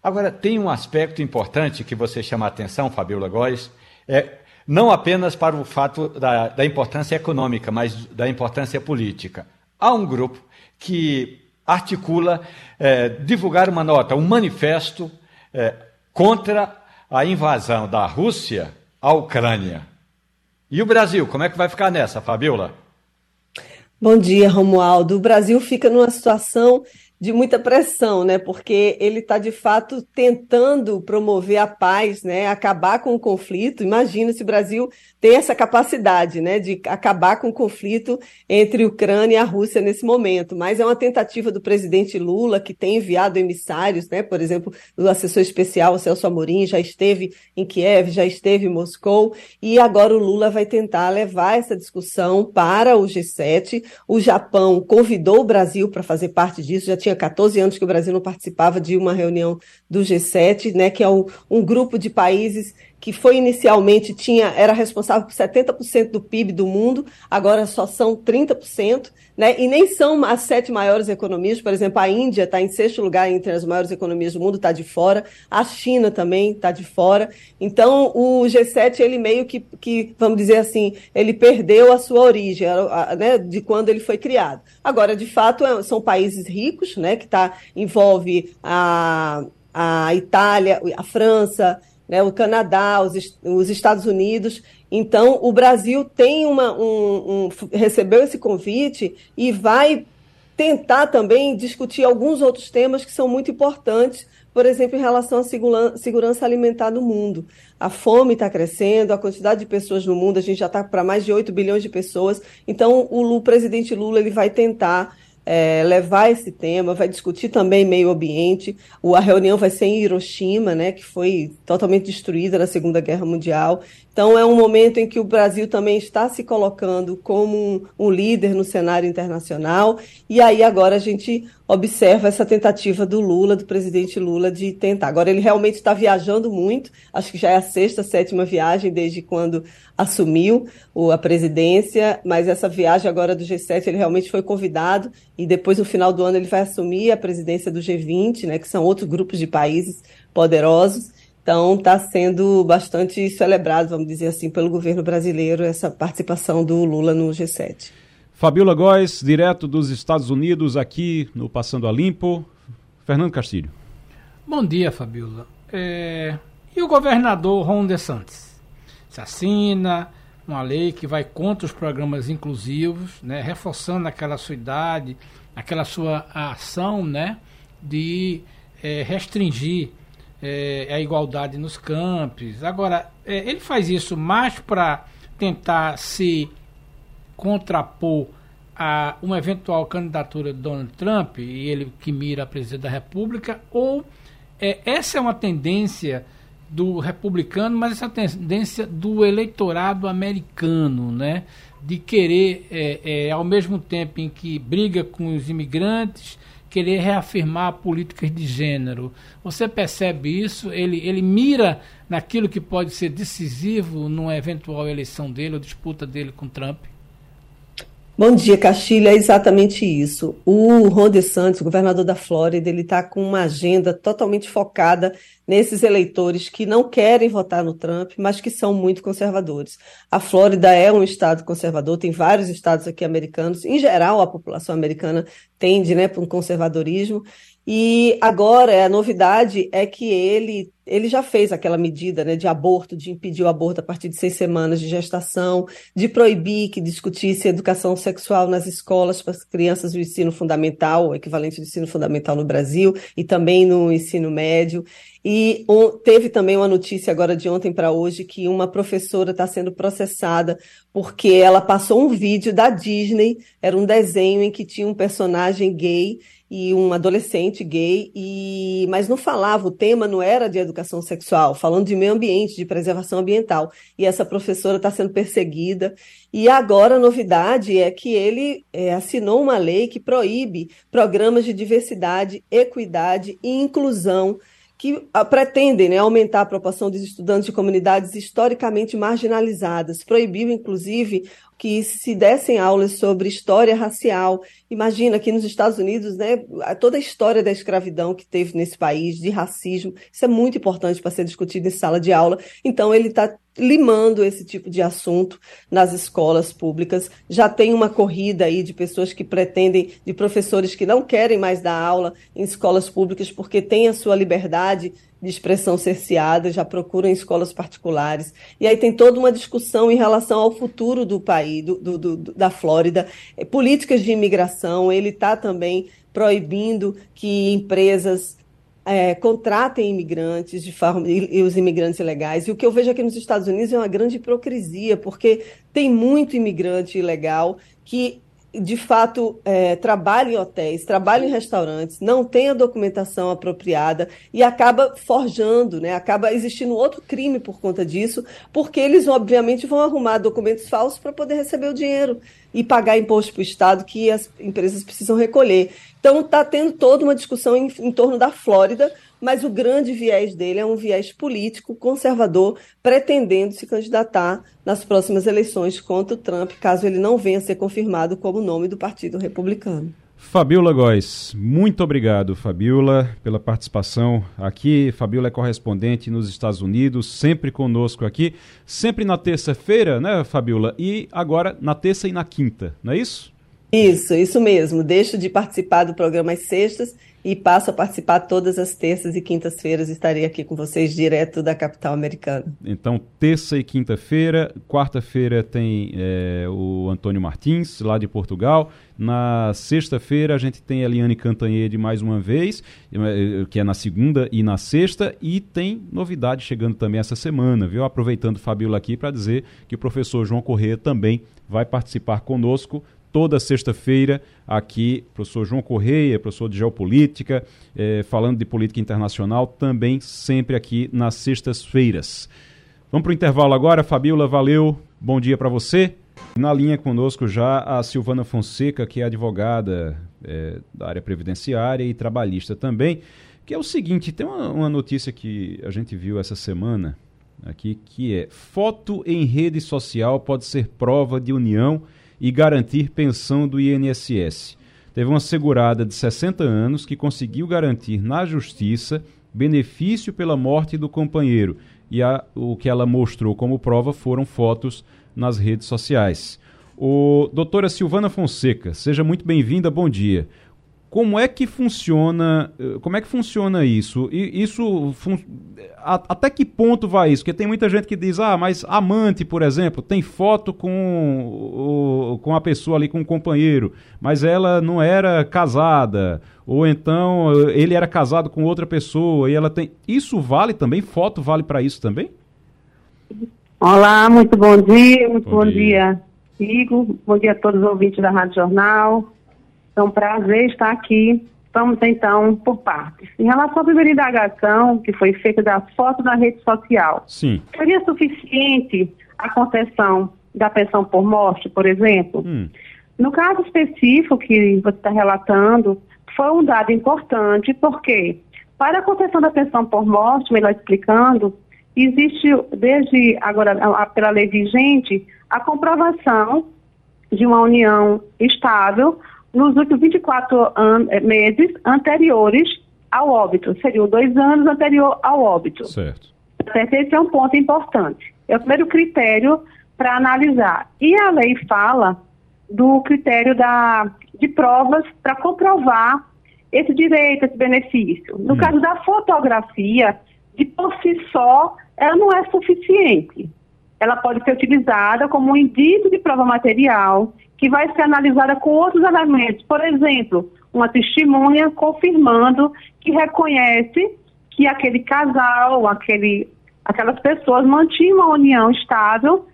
Agora, tem um aspecto importante que você chama a atenção, Fabiola Góes, é, não apenas para o fato da, da importância econômica, mas da importância política. Há um grupo que articula é, divulgar uma nota, um manifesto é, contra a invasão da Rússia à Ucrânia. E o Brasil, como é que vai ficar nessa, Fabiola? Bom dia, Romualdo. O Brasil fica numa situação de muita pressão, né? Porque ele está de fato tentando promover a paz, né? Acabar com o conflito. Imagina se o Brasil tem essa capacidade, né? De acabar com o conflito entre Ucrânia e a Rússia nesse momento. Mas é uma tentativa do presidente Lula que tem enviado emissários, né? Por exemplo, o assessor especial Celso Amorim já esteve em Kiev, já esteve em Moscou e agora o Lula vai tentar levar essa discussão para o G7. O Japão convidou o Brasil para fazer parte disso. Já tinha 14 anos que o Brasil não participava de uma reunião do G7, né, que é um, um grupo de países que foi inicialmente tinha era responsável por 70% do PIB do mundo, agora só são 30%, né? E nem são as sete maiores economias, por exemplo, a Índia está em sexto lugar entre as maiores economias do mundo, está de fora, a China também está de fora. Então, o G7 ele meio que, que, vamos dizer assim, ele perdeu a sua origem, né, de quando ele foi criado. Agora, de fato, é, são países ricos, né, que tá envolve a a Itália, a França, né, o Canadá, os, os Estados Unidos. Então, o Brasil tem uma, um, um, recebeu esse convite e vai tentar também discutir alguns outros temas que são muito importantes, por exemplo, em relação à segurança alimentar no mundo. A fome está crescendo, a quantidade de pessoas no mundo, a gente já está para mais de 8 bilhões de pessoas. Então, o, o presidente Lula ele vai tentar é, levar esse tema, vai discutir também meio ambiente. O, a reunião vai ser em Hiroshima, né, que foi totalmente destruída na Segunda Guerra Mundial. Então, é um momento em que o Brasil também está se colocando como um, um líder no cenário internacional. E aí, agora, a gente observa essa tentativa do Lula, do presidente Lula, de tentar. Agora, ele realmente está viajando muito, acho que já é a sexta, sétima viagem desde quando assumiu a presidência, mas essa viagem agora do G7, ele realmente foi convidado e depois, no final do ano, ele vai assumir a presidência do G20, né, que são outros grupos de países poderosos. Então, está sendo bastante celebrado, vamos dizer assim, pelo governo brasileiro, essa participação do Lula no G7. Fabiola Góes, direto dos Estados Unidos, aqui no Passando a Limpo. Fernando Castilho. Bom dia, Fabiola. É... E o governador Ron DeSantis? Se assina uma lei que vai contra os programas inclusivos, né, reforçando aquela sua idade, aquela sua ação né, de é, restringir é, a igualdade nos campos. Agora, é, ele faz isso mais para tentar se contrapor a uma eventual candidatura de Donald Trump, e ele que mira a presidência da República, ou é, essa é uma tendência do republicano, mas essa tendência do eleitorado americano, né? De querer, é, é, ao mesmo tempo em que briga com os imigrantes, querer reafirmar políticas de gênero. Você percebe isso? Ele, ele mira naquilo que pode ser decisivo numa eventual eleição dele ou disputa dele com Trump? Bom dia, Castilho. É exatamente isso. O Ron DeSantis, governador da Flórida, ele está com uma agenda totalmente focada nesses eleitores que não querem votar no Trump, mas que são muito conservadores. A Flórida é um estado conservador, tem vários estados aqui americanos. Em geral, a população americana tende né, para um conservadorismo. E agora a novidade é que ele ele já fez aquela medida né, de aborto, de impedir o aborto a partir de seis semanas de gestação, de proibir que discutisse educação sexual nas escolas para as crianças do ensino fundamental, o equivalente do ensino fundamental no Brasil, e também no ensino médio. E um, teve também uma notícia agora de ontem para hoje que uma professora está sendo processada porque ela passou um vídeo da Disney, era um desenho em que tinha um personagem gay e um adolescente gay, e mas não falava, o tema não era de educação sexual, falando de meio ambiente, de preservação ambiental. E essa professora está sendo perseguida. E agora a novidade é que ele é, assinou uma lei que proíbe programas de diversidade, equidade e inclusão que a, pretendem né, aumentar a proporção dos estudantes de comunidades historicamente marginalizadas. Proibiu, inclusive, que se dessem aulas sobre história racial. Imagina aqui nos Estados Unidos, né, toda a história da escravidão que teve nesse país, de racismo, isso é muito importante para ser discutido em sala de aula. Então, ele está limando esse tipo de assunto nas escolas públicas. Já tem uma corrida aí de pessoas que pretendem, de professores que não querem mais dar aula em escolas públicas porque têm a sua liberdade de expressão cerceada, já procuram escolas particulares. E aí tem toda uma discussão em relação ao futuro do país, do, do, do da Flórida, é, políticas de imigração. Ele está também proibindo que empresas é, contratem imigrantes de forma, e, e, os imigrantes ilegais. E o que eu vejo aqui nos Estados Unidos é uma grande hipocrisia, porque tem muito imigrante ilegal que de fato é, trabalha em hotéis, trabalha em restaurantes, não tem a documentação apropriada e acaba forjando, né? acaba existindo outro crime por conta disso, porque eles obviamente vão arrumar documentos falsos para poder receber o dinheiro e pagar imposto para o Estado que as empresas precisam recolher. Então está tendo toda uma discussão em, em torno da Flórida mas o grande viés dele é um viés político conservador, pretendendo se candidatar nas próximas eleições contra o Trump, caso ele não venha a ser confirmado como nome do Partido Republicano. Fabiola Góes, muito obrigado, Fabiola, pela participação aqui. Fabiola é correspondente nos Estados Unidos, sempre conosco aqui, sempre na terça-feira, né, Fabiola? E agora na terça e na quinta, não é isso? Isso, isso mesmo. Deixo de participar do programa às sextas e passo a participar todas as terças e quintas-feiras. Estarei aqui com vocês direto da capital americana. Então, terça e quinta-feira. Quarta-feira tem é, o Antônio Martins, lá de Portugal. Na sexta-feira a gente tem a Eliane Cantanhede mais uma vez, eh, que é na segunda e na sexta. E tem novidade chegando também essa semana, viu? Aproveitando o Fabiola aqui para dizer que o professor João Corrêa também vai participar conosco toda sexta-feira aqui, professor João Correia, professor de Geopolítica, eh, falando de política internacional, também sempre aqui nas sextas-feiras. Vamos para o intervalo agora. Fabiola, valeu. Bom dia para você. Na linha conosco já a Silvana Fonseca, que é advogada é, da área previdenciária e trabalhista também, que é o seguinte, tem uma, uma notícia que a gente viu essa semana aqui, que é foto em rede social pode ser prova de união e garantir pensão do INSS. Teve uma segurada de 60 anos que conseguiu garantir na justiça benefício pela morte do companheiro e a, o que ela mostrou como prova foram fotos nas redes sociais. O doutora Silvana Fonseca, seja muito bem-vinda, bom dia. Como é que funciona? Eh, como é que funciona isso? E isso fun... até que ponto vai isso? Porque tem muita gente que diz, ah, mas amante, por exemplo, tem foto com o... com a pessoa ali, com o companheiro, mas ela não era casada, ou então eh, ele era casado com outra pessoa e ela tem. Isso vale também? Foto vale para isso também? Olá, muito bom dia, muito bom, bom dia. dia, Igor. Bom dia a todos os ouvintes da Rádio Jornal. É um prazer estar aqui. Vamos então por partes. Em relação à primeira indagação, que foi feita da foto na rede social, Sim. seria suficiente a concessão da pensão por morte, por exemplo? Hum. No caso específico que você está relatando, foi um dado importante, porque para a concessão da pensão por morte, melhor explicando, existe desde agora, pela lei vigente, a comprovação de uma união estável nos últimos 24 an eh, meses anteriores ao óbito. Seriam dois anos anterior ao óbito. Certo. Esse é um ponto importante. É o primeiro critério para analisar. E a lei fala do critério da, de provas para comprovar esse direito, esse benefício. No hum. caso da fotografia, de por si só, ela não é suficiente. Ela pode ser utilizada como um indício de prova material que vai ser analisada com outros elementos. Por exemplo, uma testemunha confirmando que reconhece que aquele casal, aquele, aquelas pessoas mantinham uma união estável,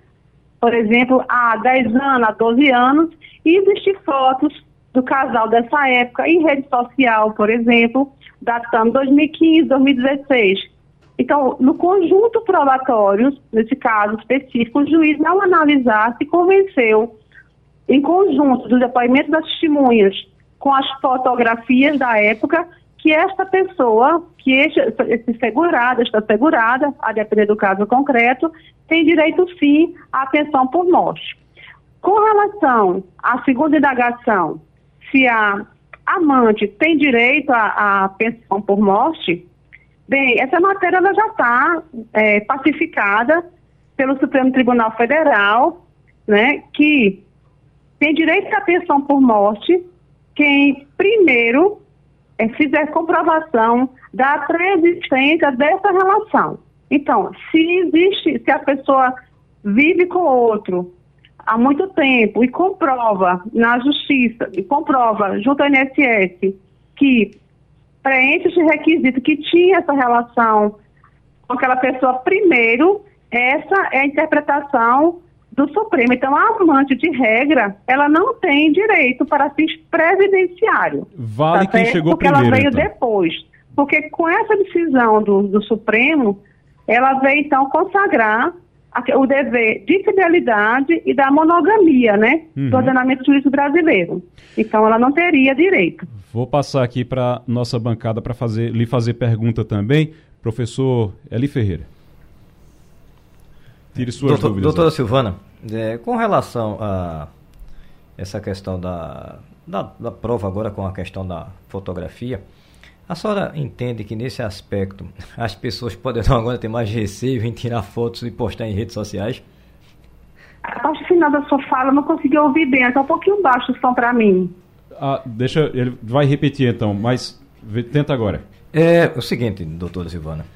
por exemplo, há 10 anos, há 12 anos, e existem fotos do casal dessa época em rede social, por exemplo, datando 2015, 2016. Então, no conjunto probatório, nesse caso específico, o juiz, ao analisar, se convenceu, em conjunto dos depoimentos das testemunhas, com as fotografias da época, que esta pessoa, que este, esse segurado, esta segurada, a depender do caso concreto, tem direito sim à pensão por morte. Com relação à segunda indagação, se a amante tem direito à, à pensão por morte, bem, essa matéria ela já está é, pacificada pelo Supremo Tribunal Federal, né, que tem direito à pensão por morte quem primeiro é, fizer comprovação da pré-existência dessa relação. Então, se existe, se a pessoa vive com outro há muito tempo e comprova na justiça, e comprova junto ao INSS que preenche esse requisito, que tinha essa relação com aquela pessoa primeiro, essa é a interpretação do Supremo. Então, a amante de regra, ela não tem direito para fins previdenciário. Vale tá quem certo? chegou Porque primeiro. Porque ela veio então. depois. Porque com essa decisão do, do Supremo, ela veio então consagrar o dever de fidelidade e da monogamia, né? Uhum. Do ordenamento jurídico brasileiro. Então ela não teria direito. Vou passar aqui para nossa bancada para fazer, lhe fazer pergunta também. Professor Eli Ferreira. Tire suas Doutor, dúvidas. Doutora aí. Silvana, é, com relação a essa questão da, da, da prova agora com a questão da fotografia, a senhora entende que nesse aspecto *laughs* as pessoas podem agora ter mais receio em tirar fotos e postar em redes sociais? A parte final da sua fala eu não consegui ouvir bem, está um pouquinho baixo o som para mim. Ah, deixa, ele vai repetir então, mas tenta agora. É o seguinte, doutora Silvana.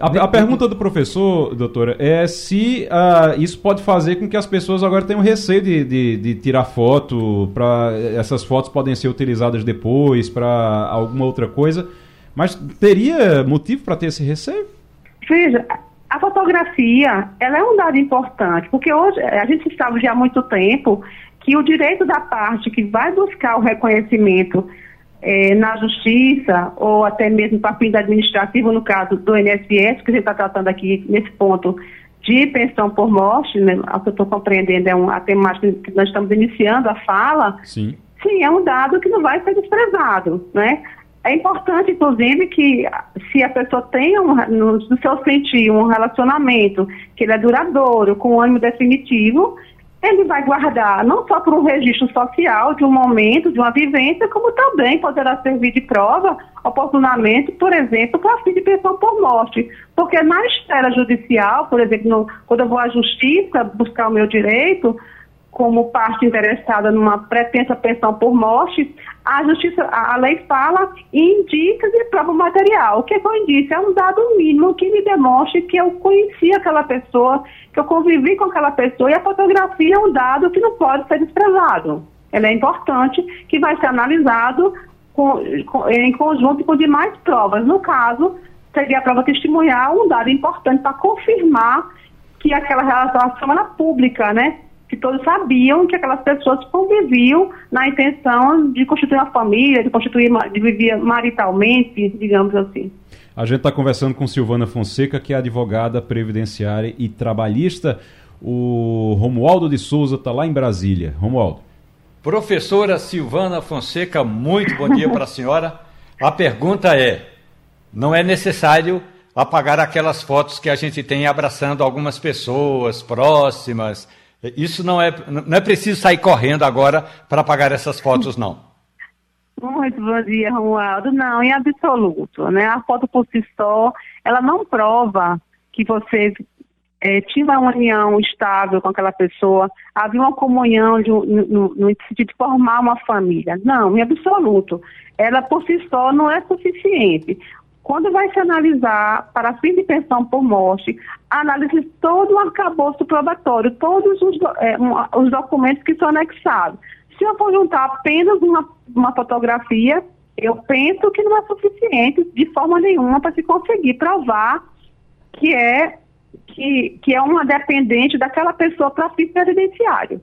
A, a, pergunta do professor, doutora, é se uh, isso pode fazer com que as pessoas agora tenham receio de, de, de tirar foto, para essas fotos podem ser utilizadas depois para alguma outra coisa, mas teria motivo para ter esse receio? Veja, a fotografia ela é um dado importante, porque hoje a gente sabe já há muito tempo que o direito da parte que vai buscar o reconhecimento é, na justiça ou até mesmo para fins administrativos, no caso do INSS, que a gente está tratando aqui nesse ponto de pensão por morte, né, o que eu estou compreendendo é um, a temática que nós estamos iniciando a fala, sim. sim, é um dado que não vai ser desprezado, né? É importante, inclusive, que se a pessoa tem, um, no, no seu sentir, um relacionamento que ele é duradouro, com ânimo definitivo, ele vai guardar não só para um registro social de um momento, de uma vivência, como também poderá servir de prova oportunamente, por exemplo, para fim de pensão por morte. Porque na esfera judicial, por exemplo, no, quando eu vou à justiça buscar o meu direito, como parte interessada numa pretensa pensão por morte, a justiça, a lei fala indica de prova material. O que é eu indício? É um dado mínimo que me demonstre que eu conheci aquela pessoa, que eu convivi com aquela pessoa, e a fotografia é um dado que não pode ser desprezado. Ela é importante, que vai ser analisado com, com, em conjunto com demais provas. No caso, seria a prova testemunhal, um dado importante para confirmar que aquela relação era pública, né? que todos sabiam que aquelas pessoas conviviam na intenção de constituir uma família, de constituir, de viver maritalmente, digamos assim. A gente está conversando com Silvana Fonseca, que é advogada previdenciária e trabalhista. O Romualdo de Souza está lá em Brasília. Romualdo. Professora Silvana Fonseca, muito bom dia para a senhora. A pergunta é: não é necessário apagar aquelas fotos que a gente tem abraçando algumas pessoas próximas, isso não é, não é preciso sair correndo agora para apagar essas fotos, não. Muito bom dia, Romualdo. Não, em absoluto. Né? A foto por si só, ela não prova que você é, tinha uma união estável com aquela pessoa, havia uma comunhão de, no, no sentido de formar uma família. Não, em absoluto. Ela por si só não é suficiente. Quando vai se analisar para fim de pensão por morte, analise todo o arcabouço probatório, todos os, é, um, os documentos que são anexados. Se eu for juntar apenas uma, uma fotografia, eu penso que não é suficiente de forma nenhuma para se conseguir provar que é, que, que é uma dependente daquela pessoa para fim previdenciário.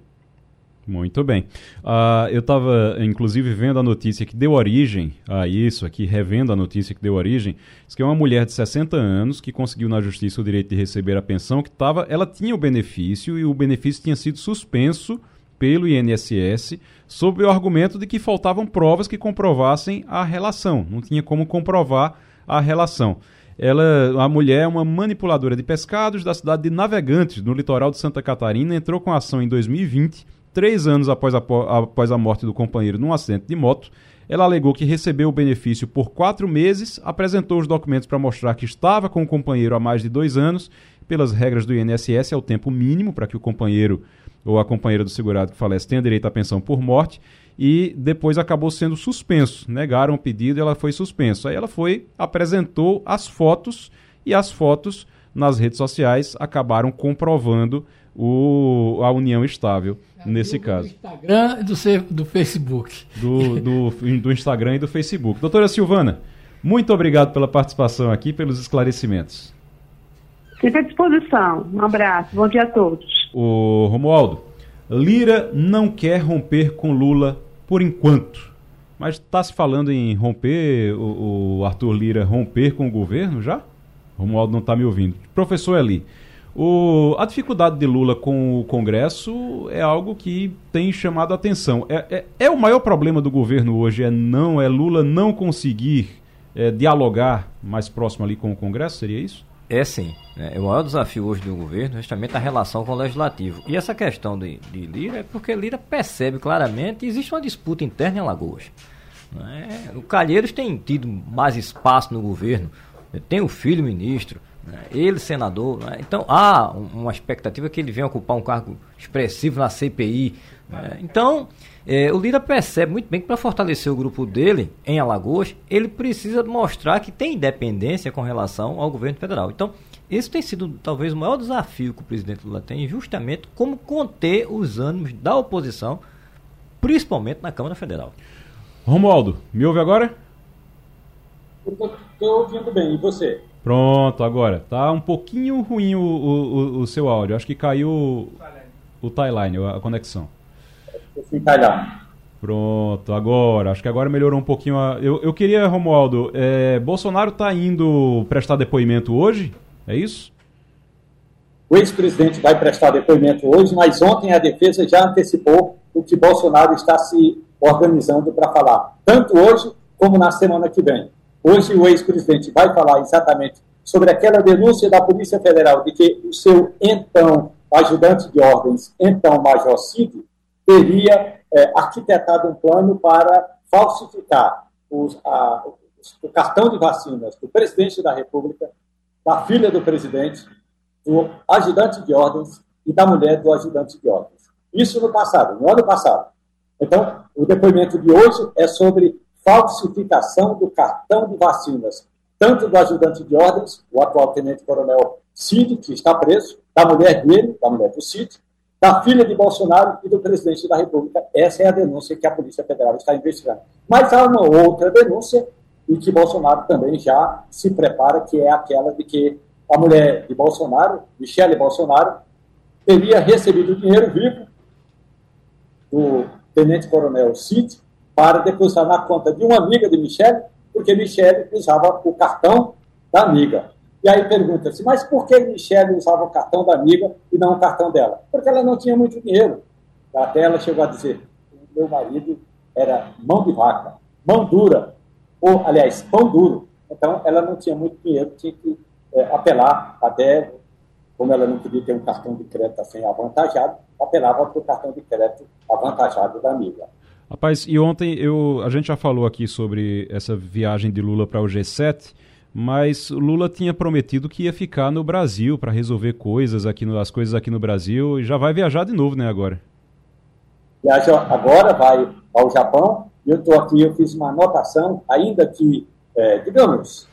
Muito bem. Uh, eu estava, inclusive, vendo a notícia que deu origem a isso, aqui, revendo a notícia que deu origem, diz que é uma mulher de 60 anos que conseguiu na justiça o direito de receber a pensão, que tava, ela tinha o benefício e o benefício tinha sido suspenso pelo INSS sob o argumento de que faltavam provas que comprovassem a relação. Não tinha como comprovar a relação. Ela, a mulher é uma manipuladora de pescados da cidade de Navegantes, no litoral de Santa Catarina, entrou com ação em 2020 Três anos após a, após a morte do companheiro num acidente de moto, ela alegou que recebeu o benefício por quatro meses, apresentou os documentos para mostrar que estava com o companheiro há mais de dois anos. Pelas regras do INSS, é o tempo mínimo para que o companheiro ou a companheira do segurado que falece tenha direito à pensão por morte. E depois acabou sendo suspenso. Negaram o pedido e ela foi suspensa. Aí ela foi, apresentou as fotos e as fotos nas redes sociais acabaram comprovando o, a união estável nesse caso. Do Instagram e do, do Facebook. Do, do, do Instagram e do Facebook. Doutora Silvana, muito obrigado pela participação aqui, pelos esclarecimentos. Sempre à disposição. Um abraço. Bom dia a todos. O Romualdo, Lira não quer romper com Lula por enquanto. Mas está se falando em romper, o, o Arthur Lira romper com o governo já? Romualdo não está me ouvindo. Professor Eli, o, a dificuldade de Lula com o Congresso é algo que tem chamado a atenção. É, é, é, o maior problema do governo hoje, é não é Lula não conseguir é, dialogar mais próximo ali com o Congresso, seria isso? É sim. Né? O maior desafio hoje do governo é justamente a relação com o legislativo. E essa questão de, de Lira é porque Lira percebe claramente que existe uma disputa interna em Alagoas. Né? O Calheiros tem tido mais espaço no governo, tem o filho ministro, né? ele senador. Né? Então há uma expectativa que ele venha ocupar um cargo expressivo na CPI. Né? Então é, o Lira percebe muito bem que para fortalecer o grupo dele em Alagoas, ele precisa mostrar que tem independência com relação ao governo federal. Então esse tem sido talvez o maior desafio que o presidente Lula tem, justamente como conter os ânimos da oposição, principalmente na Câmara Federal. Romualdo, me ouve agora? Estou ouvindo bem, e você? Pronto, agora. Tá um pouquinho ruim o, o, o, o seu áudio. Acho que caiu o timeline, a conexão. Se encalhar. Pronto, agora, acho que agora melhorou um pouquinho. A... Eu, eu queria, Romualdo, é, Bolsonaro está indo prestar depoimento hoje? É isso? O ex-presidente vai prestar depoimento hoje, mas ontem a defesa já antecipou o que Bolsonaro está se organizando para falar, tanto hoje como na semana que vem. Hoje o ex-presidente vai falar exatamente sobre aquela denúncia da Polícia Federal de que o seu então ajudante de ordens, então Major Cid, teria é, arquitetado um plano para falsificar os, a, o cartão de vacinas do presidente da República, da filha do presidente, do ajudante de ordens e da mulher do ajudante de ordens. Isso no passado, no ano passado. Então, o depoimento de hoje é sobre falsificação do cartão de vacinas, tanto do ajudante de ordens, o atual tenente-coronel Cid, que está preso, da mulher dele, da mulher do Cid, da filha de Bolsonaro e do presidente da República. Essa é a denúncia que a Polícia Federal está investigando. Mas há uma outra denúncia e que Bolsonaro também já se prepara, que é aquela de que a mulher de Bolsonaro, Michele Bolsonaro, teria recebido dinheiro vivo do tenente-coronel Cid para depositar na conta de uma amiga de Michele, porque Michele usava o cartão da amiga. E aí pergunta-se, mas por que Michelle usava o cartão da amiga e não o cartão dela? Porque ela não tinha muito dinheiro. Até ela chegou a dizer, meu marido era mão de vaca, mão dura, ou, aliás, pão duro. Então, ela não tinha muito dinheiro, tinha que é, apelar até, como ela não podia ter um cartão de crédito assim avantajado, apelava para o cartão de crédito avantajado da amiga. Rapaz, e ontem eu, a gente já falou aqui sobre essa viagem de Lula para o G7, mas Lula tinha prometido que ia ficar no Brasil para resolver coisas aqui no, as coisas aqui no Brasil e já vai viajar de novo, né, agora? Viaja agora, vai ao Japão. Eu estou aqui, eu fiz uma anotação, ainda que, é, digamos,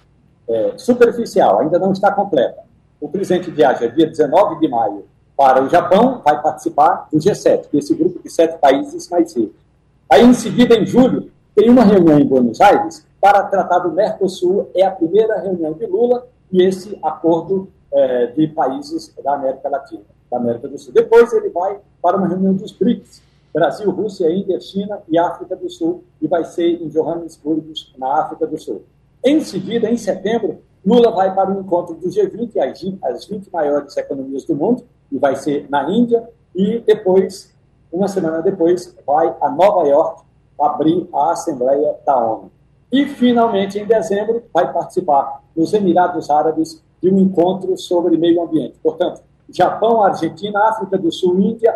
é, superficial, ainda não está completa. O presidente viaja dia 19 de maio para o Japão, vai participar do G7, que é esse grupo de sete países mais ricos. Aí, em seguida, em julho, tem uma reunião em Buenos Aires para tratar do Mercosul. É a primeira reunião de Lula e esse acordo é, de países da América Latina, da América do Sul. Depois ele vai para uma reunião dos BRICS, Brasil, Rússia, Índia, China e África do Sul, e vai ser em Johannesburgo, na África do Sul. Em seguida, em setembro, Lula vai para o encontro do G20, as 20 maiores economias do mundo, e vai ser na Índia, e depois, uma semana depois, vai a Nova York abrir a Assembleia da ONU. E, finalmente, em dezembro, vai participar nos Emirados Árabes de um encontro sobre meio ambiente. Portanto, Japão, Argentina, África do Sul, Índia,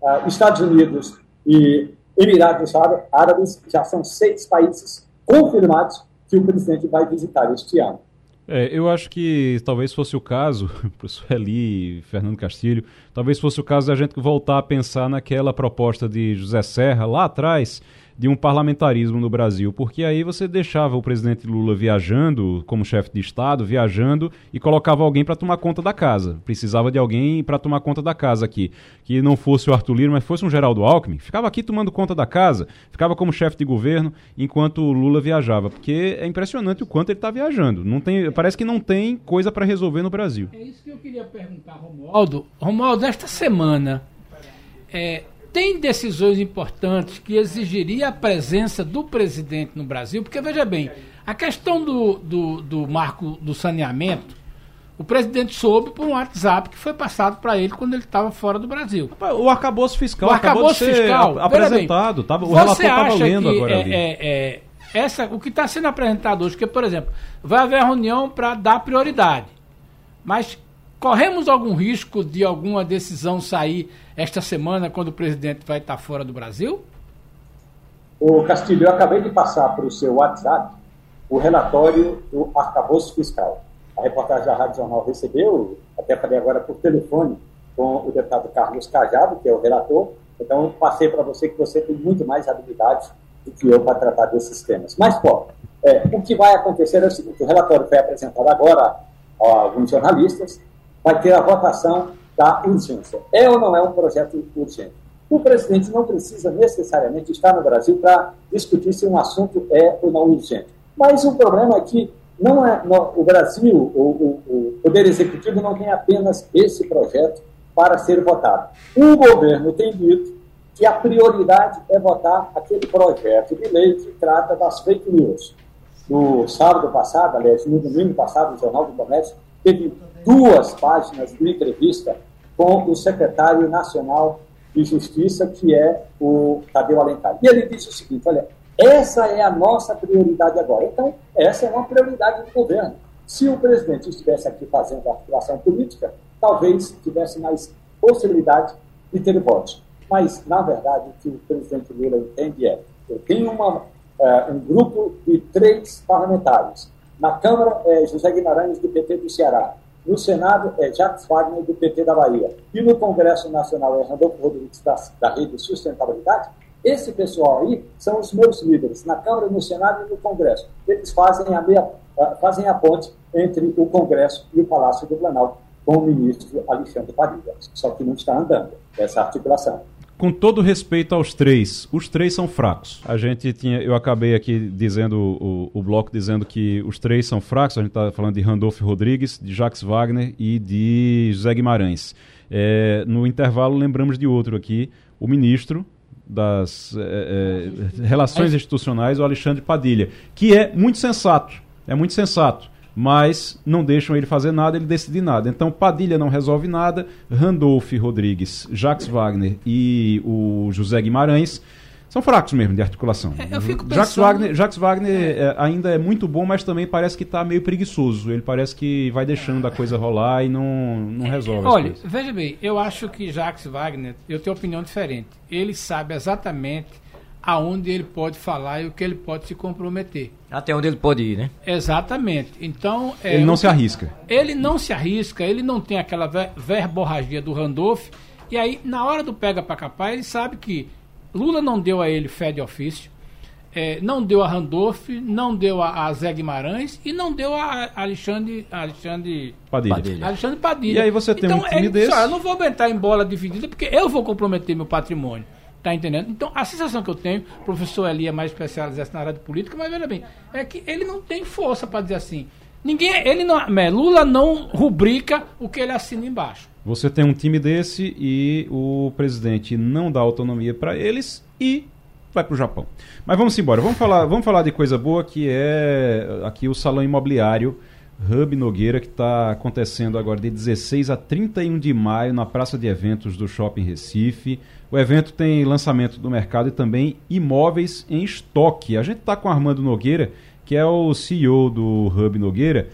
uh, Estados Unidos e Emirados Árabes já são seis países confirmados que o presidente vai visitar este ano. É, eu acho que talvez fosse o caso, *laughs* professor Eli, Fernando Castilho, talvez fosse o caso da gente voltar a pensar naquela proposta de José Serra lá atrás, de um parlamentarismo no Brasil, porque aí você deixava o presidente Lula viajando como chefe de Estado, viajando e colocava alguém para tomar conta da casa. Precisava de alguém para tomar conta da casa aqui, que não fosse o Arthur Lira, mas fosse um Geraldo Alckmin, ficava aqui tomando conta da casa, ficava como chefe de governo enquanto o Lula viajava, porque é impressionante o quanto ele está viajando. Não tem, parece que não tem coisa para resolver no Brasil. É isso que eu queria perguntar, Romualdo. Romualdo, esta semana é, tem decisões importantes que exigiria a presença do presidente no Brasil, porque veja bem, a questão do, do, do marco do saneamento, o presidente soube por um WhatsApp que foi passado para ele quando ele estava fora do Brasil. O arcabouço fiscal o arcabouço fiscal, apresentado, bem, tava, o relator estava lendo agora é, ali. É, é, essa, o que está sendo apresentado hoje, que, por exemplo, vai haver reunião para dar prioridade. Mas corremos algum risco de alguma decisão sair esta semana, quando o presidente vai estar fora do Brasil? O Castilho, eu acabei de passar para o seu WhatsApp o relatório do arcabouço fiscal. A reportagem da Rádio Jornal recebeu, até falei agora por telefone, com o deputado Carlos Cajado, que é o relator. Então, passei para você que você tem muito mais habilidade do que eu para tratar desses temas. Mas, pô, é, o que vai acontecer é o seguinte: o relatório foi apresentado agora a alguns jornalistas, vai ter a votação da urgência. É ou não é um projeto urgente? O presidente não precisa necessariamente estar no Brasil para discutir se um assunto é ou não urgente. Mas o problema é que não é, não, o Brasil, o, o, o Poder Executivo não tem apenas esse projeto para ser votado. O governo tem dito que a prioridade é votar aquele projeto de lei que trata das fake news. No sábado passado, aliás, no domingo passado, o Jornal do Comércio teve duas páginas de entrevista com o secretário nacional de Justiça, que é o Tadeu Alencar. E ele disse o seguinte: olha, essa é a nossa prioridade agora. Então, essa é uma prioridade do governo. Se o presidente estivesse aqui fazendo articulação política, talvez tivesse mais possibilidade de ter votos. Mas, na verdade, o que o presidente Lula entende é: eu tenho uma, uh, um grupo de três parlamentares. Na Câmara é José Guimarães, do PT do Ceará. No Senado é Jacques Wagner, do PT da Bahia. E no Congresso Nacional é Randolfo Rodrigues, da, da Rede Sustentabilidade. Esse pessoal aí são os meus líderes, na Câmara, no Senado e no Congresso. Eles fazem a, meia, uh, fazem a ponte entre o Congresso e o Palácio do Planalto com o ministro Alexandre Padilha. Só que não está andando essa articulação com todo respeito aos três, os três são fracos. A gente tinha, eu acabei aqui dizendo o, o bloco dizendo que os três são fracos. A gente está falando de Randolfo Rodrigues, de Jacques Wagner e de José Guimarães. É, no intervalo lembramos de outro aqui, o ministro das é, é, relações institucionais, o Alexandre Padilha, que é muito sensato. É muito sensato mas não deixam ele fazer nada, ele decide nada. Então Padilha não resolve nada, Randolph Rodrigues, Jacques Wagner e o José Guimarães são fracos mesmo de articulação. É, eu fico pensando... Jacques Wagner, Jacques Wagner é, ainda é muito bom, mas também parece que está meio preguiçoso. Ele parece que vai deixando a coisa rolar e não, não resolve. Olha, veja bem, eu acho que Jacques Wagner, eu tenho opinião diferente. Ele sabe exatamente aonde ele pode falar e o que ele pode se comprometer. Até onde ele pode ir, né? Exatamente. Então. É, ele não se arrisca. Ele não se arrisca, ele não tem aquela ver verborragia do Randolph. E aí, na hora do pega para capar, ele sabe que Lula não deu a ele fé de ofício, é, não deu a Randolph, não deu a, a Zé Guimarães e não deu a Alexandre, Alexandre Padilha. Padilha. Alexandre Padilha. E aí você tem então, um time ele desse. Disse, eu não vou aguentar em bola dividida porque eu vou comprometer meu patrimônio. Tá entendendo? Então, a sensação que eu tenho, o professor Eli é mais especializado na área de política, mas veja bem, é que ele não tem força para dizer assim. Ninguém, ele não, Lula não rubrica o que ele assina embaixo. Você tem um time desse e o presidente não dá autonomia para eles e vai para o Japão. Mas vamos embora. Vamos falar, vamos falar de coisa boa que é aqui o salão imobiliário Hub Nogueira que está acontecendo agora de 16 a 31 de maio na Praça de Eventos do Shopping Recife. O evento tem lançamento do mercado e também imóveis em estoque. A gente está com Armando Nogueira, que é o CEO do Hub Nogueira.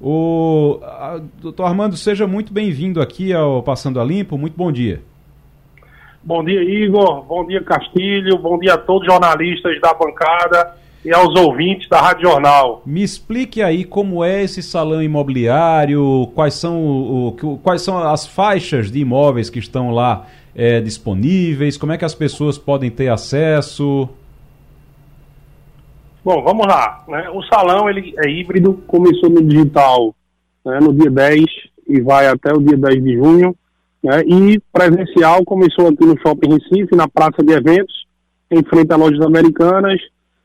O a, doutor Armando, seja muito bem-vindo aqui ao Passando a Limpo. Muito bom dia. Bom dia, Igor. Bom dia, Castilho. Bom dia a todos os jornalistas da bancada e aos ouvintes da Rádio Jornal. Me explique aí como é esse salão imobiliário, quais são, o, quais são as faixas de imóveis que estão lá é, disponíveis? Como é que as pessoas podem ter acesso? Bom, vamos lá. Né? O salão ele é híbrido, começou no digital né, no dia 10 e vai até o dia 10 de junho. Né? E presencial começou aqui no Shopping Recife, na Praça de Eventos, em frente a lojas americanas,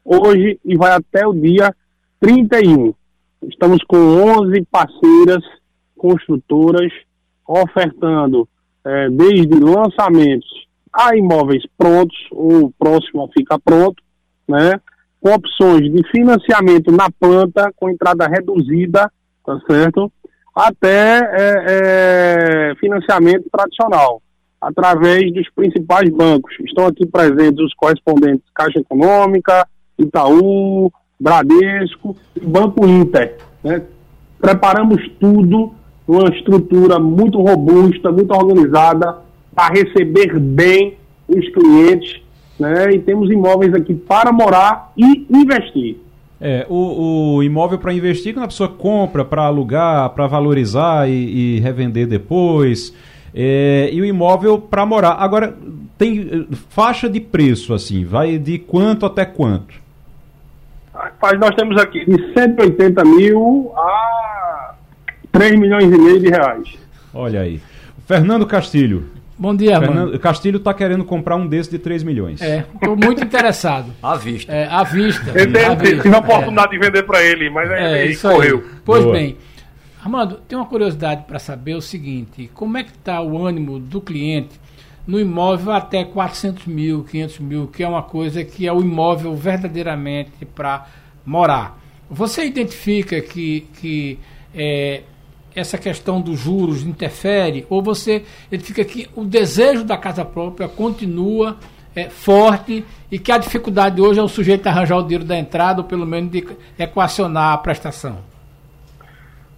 hoje e vai até o dia 31. Estamos com 11 parceiras construtoras ofertando é, desde lançamentos a imóveis prontos ou próximo a ficar pronto, né? Com opções de financiamento na planta com entrada reduzida, tá certo? Até é, é, financiamento tradicional, através dos principais bancos. Estão aqui presentes os correspondentes Caixa Econômica, Itaú, Bradesco e Banco Inter. Né? Preparamos tudo uma estrutura muito robusta, muito organizada, para receber bem os clientes, né? E temos imóveis aqui para morar e investir. É, o, o imóvel para investir, quando a pessoa compra para alugar, para valorizar e, e, revender depois, é, e o imóvel para morar. Agora, tem eh, faixa de preço, assim, vai de quanto até quanto? Rapaz, nós temos aqui de 180 mil a 3 milhões e meio de reais. Olha aí. Fernando Castilho. Bom dia, Fernando, mano. Castilho está querendo comprar um desse de 3 milhões. É, estou muito interessado. *laughs* à vista. É, à vista. Eu tive a oportunidade é. de vender para ele, mas é, ele correu. Aí. Pois Boa. bem. Armando, tem uma curiosidade para saber o seguinte: como é que está o ânimo do cliente no imóvel até 400 mil, 500 mil, que é uma coisa que é o imóvel verdadeiramente para morar. Você identifica que, que é, essa questão dos juros interfere, ou você identifica que o desejo da casa própria continua é, forte e que a dificuldade hoje é o sujeito arranjar o dinheiro da entrada ou pelo menos de equacionar a prestação?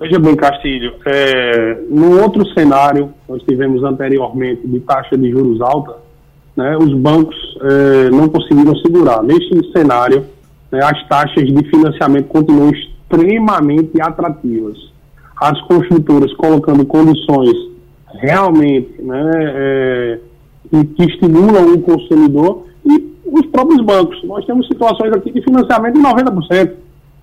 Veja bem, Castilho, é, no outro cenário, nós tivemos anteriormente de taxa de juros alta, né, os bancos é, não conseguiram segurar. Neste cenário, né, as taxas de financiamento continuam extremamente atrativas. As construtoras colocando condições realmente né, é, que estimulam o consumidor e os próprios bancos. Nós temos situações aqui de financiamento de 90%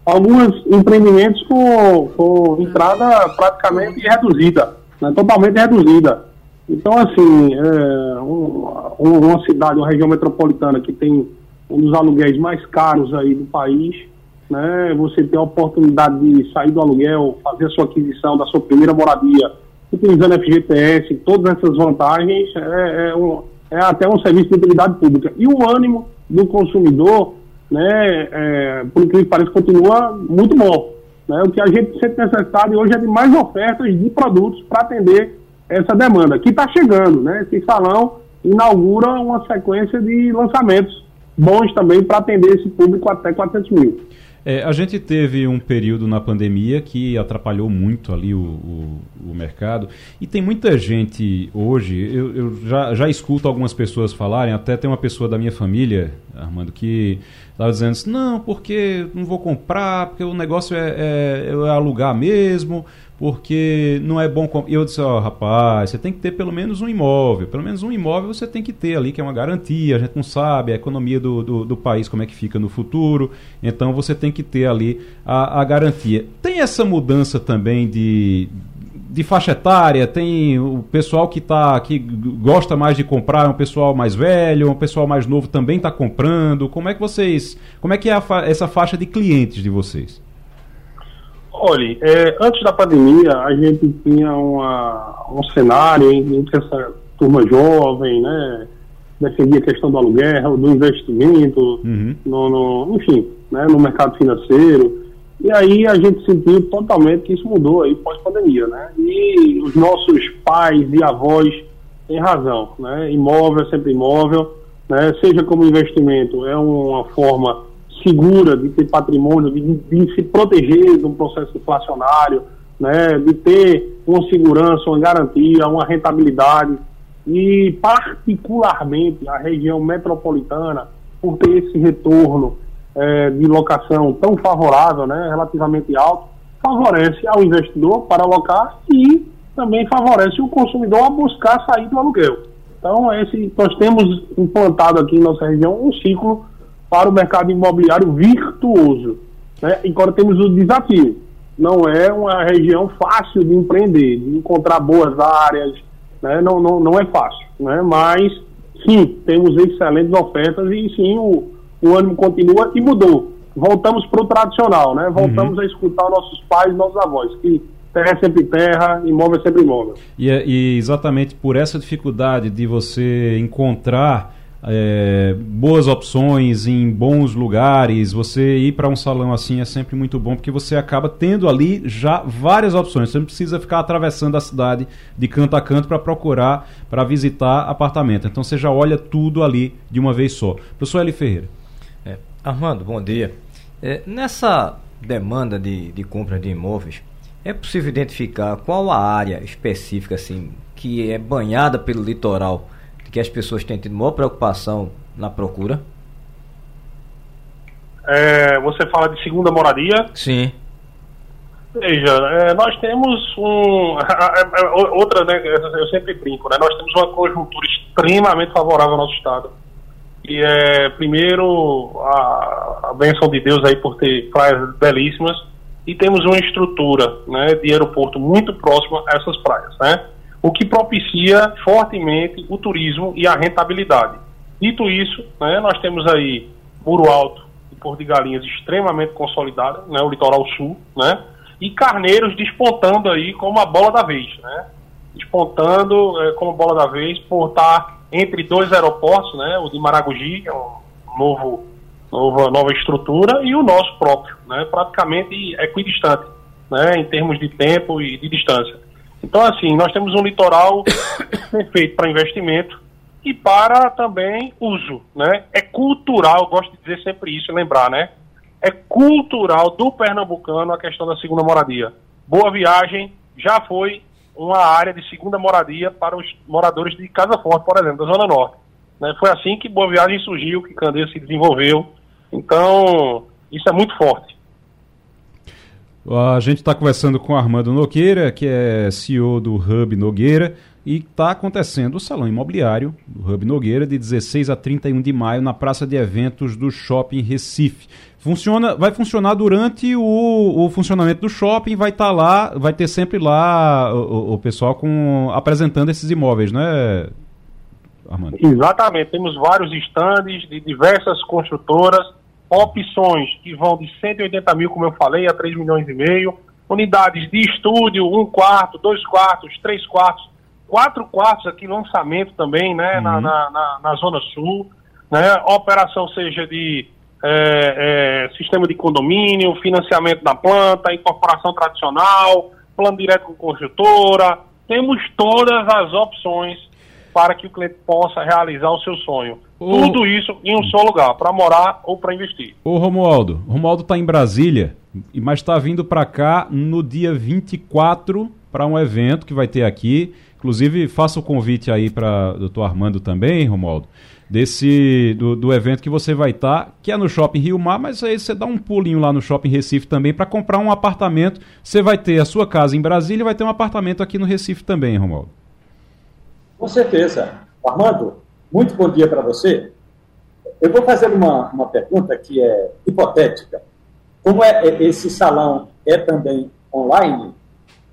alguns empreendimentos com, com entrada praticamente reduzida, né, totalmente reduzida. Então, assim, é, um, uma cidade, uma região metropolitana que tem um dos aluguéis mais caros aí do país, né, você tem a oportunidade de sair do aluguel, fazer a sua aquisição da sua primeira moradia, utilizando FGTS, todas essas vantagens, é, é, um, é até um serviço de utilidade pública. E o ânimo do consumidor né, é, por incrível que pareça, continua muito bom. Né? O que a gente sempre necessitado hoje é de mais ofertas de produtos para atender essa demanda, que está chegando. Né? Esse salão inaugura uma sequência de lançamentos bons também para atender esse público até 400 mil. É, a gente teve um período na pandemia que atrapalhou muito ali o, o, o mercado. E tem muita gente hoje, eu, eu, já, já escuto algumas pessoas falarem, até tem uma pessoa da minha família, Armando, que estava dizendo assim, não, porque não vou comprar, porque o negócio é, é, é alugar mesmo, porque não é bom. Eu disse, oh, rapaz, você tem que ter pelo menos um imóvel. Pelo menos um imóvel você tem que ter ali, que é uma garantia. A gente não sabe a economia do, do, do país, como é que fica no futuro. Então você tem que ter ali a, a garantia. Tem essa mudança também de, de faixa etária, tem o pessoal que tá que gosta mais de comprar, é um pessoal mais velho, um pessoal mais novo também está comprando. Como é que vocês, como é que é fa essa faixa de clientes de vocês? Olha, é, antes da pandemia, a gente tinha uma, um cenário em, que essa turma jovem, né, defendia a questão do aluguel, do investimento, uhum. no, no, enfim, né, no mercado financeiro. E aí a gente sentiu totalmente que isso mudou aí pós-pandemia, né? E os nossos pais e avós têm razão, né? Imóvel é sempre imóvel, né? Seja como investimento, é uma forma segura de ter patrimônio, de, de, se proteger de um processo inflacionário, né, de ter uma segurança, uma garantia, uma rentabilidade. E, particularmente, a região metropolitana, por ter esse retorno é, de locação tão favorável, né, relativamente alto, favorece ao investidor para alocar e também favorece o consumidor a buscar sair do aluguel. Então, esse, nós temos implantado aqui em nossa região um ciclo para o mercado imobiliário virtuoso. Né? Agora temos o desafio. Não é uma região fácil de empreender, de encontrar boas áreas, né? não, não, não é fácil. Né? Mas, sim, temos excelentes ofertas e sim, o, o ânimo continua e mudou. Voltamos para o tradicional, né? voltamos uhum. a escutar nossos pais nossos avós, que terra é sempre terra, imóvel é sempre imóvel. E, é, e exatamente por essa dificuldade de você encontrar é, boas opções em bons lugares. Você ir para um salão assim é sempre muito bom porque você acaba tendo ali já várias opções. Você não precisa ficar atravessando a cidade de canto a canto para procurar, para visitar apartamento. Então você já olha tudo ali de uma vez só. Professor Eli Ferreira. É, Armando, bom dia. É, nessa demanda de, de compra de imóveis, é possível identificar qual a área específica assim que é banhada pelo litoral? Que as pessoas têm tido maior preocupação na procura? É, você fala de segunda moradia? Sim. Veja, é, nós temos um. *laughs* Outra, né? Eu sempre brinco, né? Nós temos uma conjuntura extremamente favorável ao nosso Estado. E é, primeiro, a, a benção de Deus aí por ter praias belíssimas. E temos uma estrutura né, de aeroporto muito próxima a essas praias, né? O que propicia fortemente o turismo e a rentabilidade. Dito isso, né, nós temos aí Muro Alto e Porto de Galinhas extremamente consolidada, né, o litoral sul, né, e Carneiros despontando aí como a bola da vez, né, despontando é, como bola da vez por estar entre dois aeroportos, né, o de Maragogi, que é um novo, nova, nova estrutura, e o nosso próprio, né, praticamente equidistante, né, em termos de tempo e de distância. Então, assim, nós temos um litoral *coughs* perfeito para investimento e para também uso, né? É cultural, gosto de dizer sempre isso, lembrar, né? É cultural do pernambucano a questão da segunda moradia. Boa Viagem já foi uma área de segunda moradia para os moradores de Casa Forte, por exemplo, da Zona Norte. Né? Foi assim que Boa Viagem surgiu, que Candeias se desenvolveu. Então, isso é muito forte. A gente está conversando com Armando Nogueira, que é CEO do Hub Nogueira, e está acontecendo o Salão Imobiliário do Hub Nogueira de 16 a 31 de maio na Praça de Eventos do Shopping Recife. Funciona, vai funcionar durante o, o funcionamento do shopping, vai estar tá lá, vai ter sempre lá o, o, pessoal com, apresentando esses imóveis, né, Armando? Exatamente, temos vários estandes de diversas construtoras, opções que vão de 180 mil, como eu falei, a 3 milhões e meio, unidades de estúdio, um quarto, dois quartos, três quartos, quatro quartos aqui, lançamento também, né, uhum. na, na, na, na Zona Sul, né, operação seja de é, é, sistema de condomínio, financiamento da planta, incorporação tradicional, plano direto com construtora. Temos todas as opções para que o cliente possa realizar o seu sonho. O... Tudo isso em um só lugar, para morar ou para investir. Ô Romualdo, Romualdo está em Brasília, mas está vindo para cá no dia 24 para um evento que vai ter aqui. Inclusive, faça o convite aí para o doutor Armando também, Romualdo desse do, do evento que você vai estar, tá, que é no Shopping Rio Mar, mas aí você dá um pulinho lá no Shopping Recife também para comprar um apartamento. Você vai ter a sua casa em Brasília e vai ter um apartamento aqui no Recife também, Romualdo. Com certeza. Armando, muito bom dia para você. Eu vou fazer uma, uma pergunta que é hipotética. Como é, é esse salão é também online,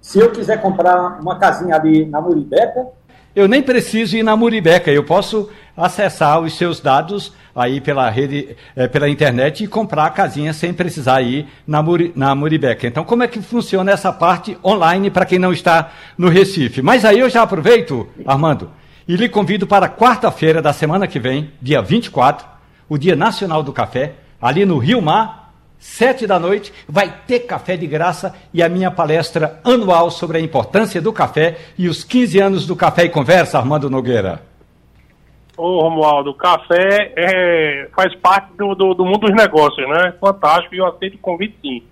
se eu quiser comprar uma casinha ali na Muribeca, eu nem preciso ir na Muribeca, eu posso acessar os seus dados aí pela rede, é, pela internet e comprar a casinha sem precisar ir na, Muri, na Muribeca. Então, como é que funciona essa parte online para quem não está no Recife? Mas aí eu já aproveito, Armando, e lhe convido para quarta-feira da semana que vem, dia 24, o Dia Nacional do Café, ali no Rio Mar, sete da noite, vai ter café de graça e a minha palestra anual sobre a importância do café e os 15 anos do Café e Conversa, Armando Nogueira. Ô Romualdo, café é, faz parte do, do, do, mundo dos negócios, né? Fantástico e eu aceito o convite sim.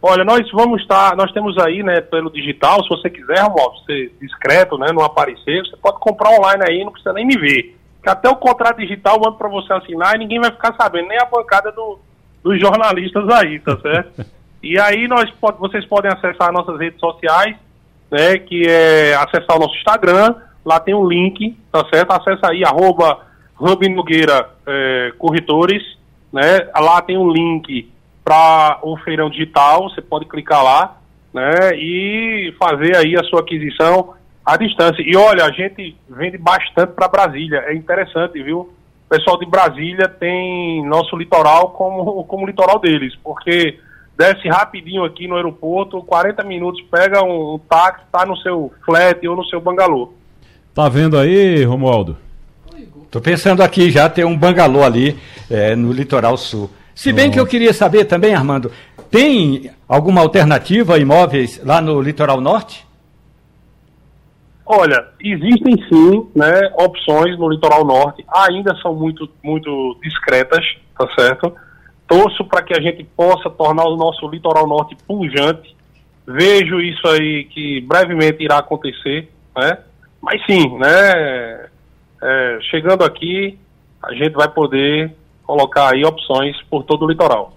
Olha, nós vamos estar, nós temos aí, né, pelo digital, se você quiser, Romualdo, ser discreto, né, não aparecer, você pode comprar online aí, não precisa nem me ver. Que até o contrato digital eu mando para você assinar e ninguém vai ficar sabendo, nem a bancada do, dos jornalistas aí, tá certo? *laughs* e aí nós vocês podem acessar nossas redes sociais, né, que é acessar o nosso Instagram, lá tem um link, tá certo? Acessa aí, arroba Rubi Nogueira é, Corretores, né? Lá tem um link para o feirão digital, você pode clicar lá, né? E fazer aí a sua aquisição à distância. E olha, a gente vende bastante para Brasília, é interessante, viu? o pessoal de Brasília tem nosso litoral como, como litoral deles, porque desce rapidinho aqui no aeroporto, 40 minutos, pega um, um táxi, tá no seu flat ou no seu bangalô. Tá vendo aí, Romualdo? Tô pensando aqui já ter um bangalô ali é, no litoral sul. Se bem que eu queria saber também, Armando, tem alguma alternativa a imóveis lá no litoral norte? Olha, existem sim né, opções no litoral norte, ainda são muito, muito discretas, tá certo? Torço para que a gente possa tornar o nosso litoral norte pujante. Vejo isso aí que brevemente irá acontecer, né? Mas sim, né? É, chegando aqui, a gente vai poder colocar aí opções por todo o litoral.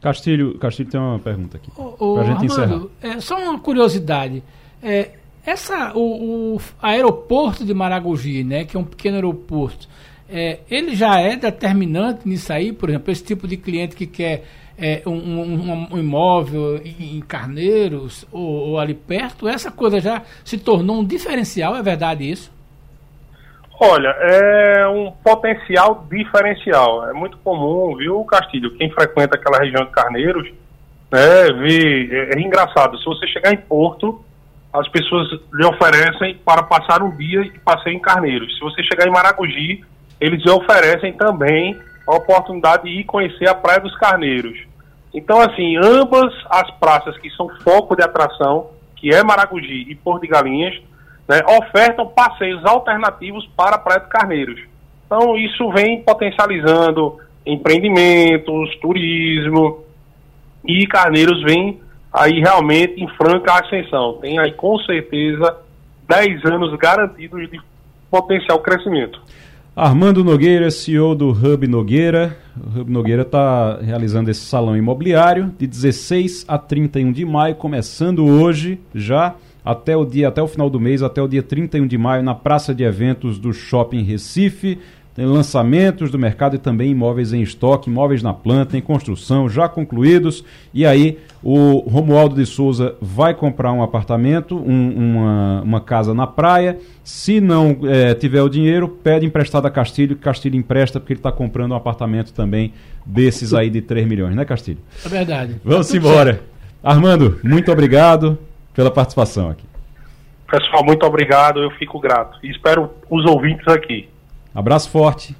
Castilho, Castilho tem uma pergunta aqui. Para a gente encerrar. É, só uma curiosidade. É, essa, o, o, aeroporto de Maragogi, né, que é um pequeno aeroporto, é, ele já é determinante nisso aí, por exemplo, esse tipo de cliente que quer é, um, um, um, imóvel em, em Carneiros ou, ou, ali perto, essa coisa já se tornou um diferencial, é verdade isso? Olha, é um potencial diferencial. É muito comum, viu, Castilho? Quem frequenta aquela região de Carneiros, né, vê, é, é engraçado. Se você chegar em Porto, as pessoas lhe oferecem para passar um dia e passeio em Carneiros. Se você chegar em Maragogi, eles lhe oferecem também a oportunidade de ir conhecer a Praia dos Carneiros. Então, assim, ambas as praças que são foco de atração, que é Maragogi e Porto de Galinhas, né, ofertam passeios alternativos para a Praia dos Carneiros. Então, isso vem potencializando empreendimentos, turismo, e Carneiros vem aí realmente em franca ascensão. Tem aí com certeza 10 anos garantidos de potencial crescimento. Armando Nogueira, CEO do Hub Nogueira. O Hub Nogueira está realizando esse salão imobiliário de 16 a 31 de maio, começando hoje já até o dia até o final do mês, até o dia 31 de maio na Praça de Eventos do Shopping Recife. Tem lançamentos do mercado e também imóveis em estoque, imóveis na planta, em construção, já concluídos. E aí o Romualdo de Souza vai comprar um apartamento, um, uma, uma casa na praia. Se não é, tiver o dinheiro, pede emprestado a Castilho, que Castilho empresta, porque ele está comprando um apartamento também desses aí de 3 milhões, né, Castilho? É verdade. Vamos tá embora. Certo. Armando, muito obrigado pela participação aqui. Pessoal, muito obrigado, eu fico grato. E espero os ouvintes aqui. Abraço forte.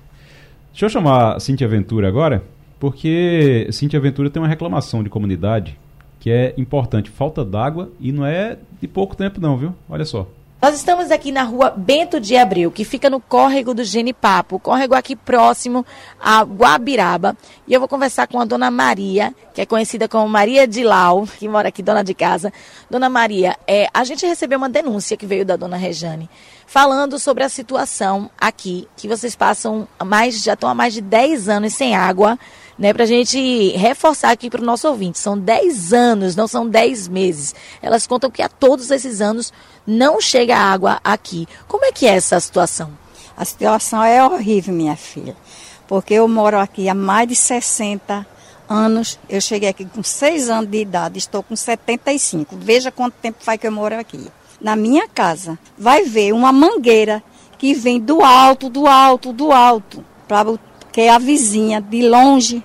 Deixa eu chamar a Cintia Ventura agora, porque Cintia Ventura tem uma reclamação de comunidade que é importante. Falta d'água e não é de pouco tempo não, viu? Olha só. Nós estamos aqui na rua Bento de Abreu, que fica no córrego do Genipapo, córrego aqui próximo a Guabiraba. E eu vou conversar com a dona Maria, que é conhecida como Maria de Lau, que mora aqui, dona de casa. Dona Maria, é, a gente recebeu uma denúncia que veio da dona Rejane, falando sobre a situação aqui, que vocês passam mais, já estão há mais de 10 anos sem água né, para a gente reforçar aqui para o nosso ouvinte. São 10 anos, não são 10 meses. Elas contam que há todos esses anos não chega água aqui. Como é que é essa situação? A situação é horrível, minha filha, porque eu moro aqui há mais de 60 anos. Eu cheguei aqui com 6 anos de idade, estou com 75. Veja quanto tempo faz que eu moro aqui. Na minha casa, vai ver uma mangueira que vem do alto, do alto, do alto, para que é a vizinha de longe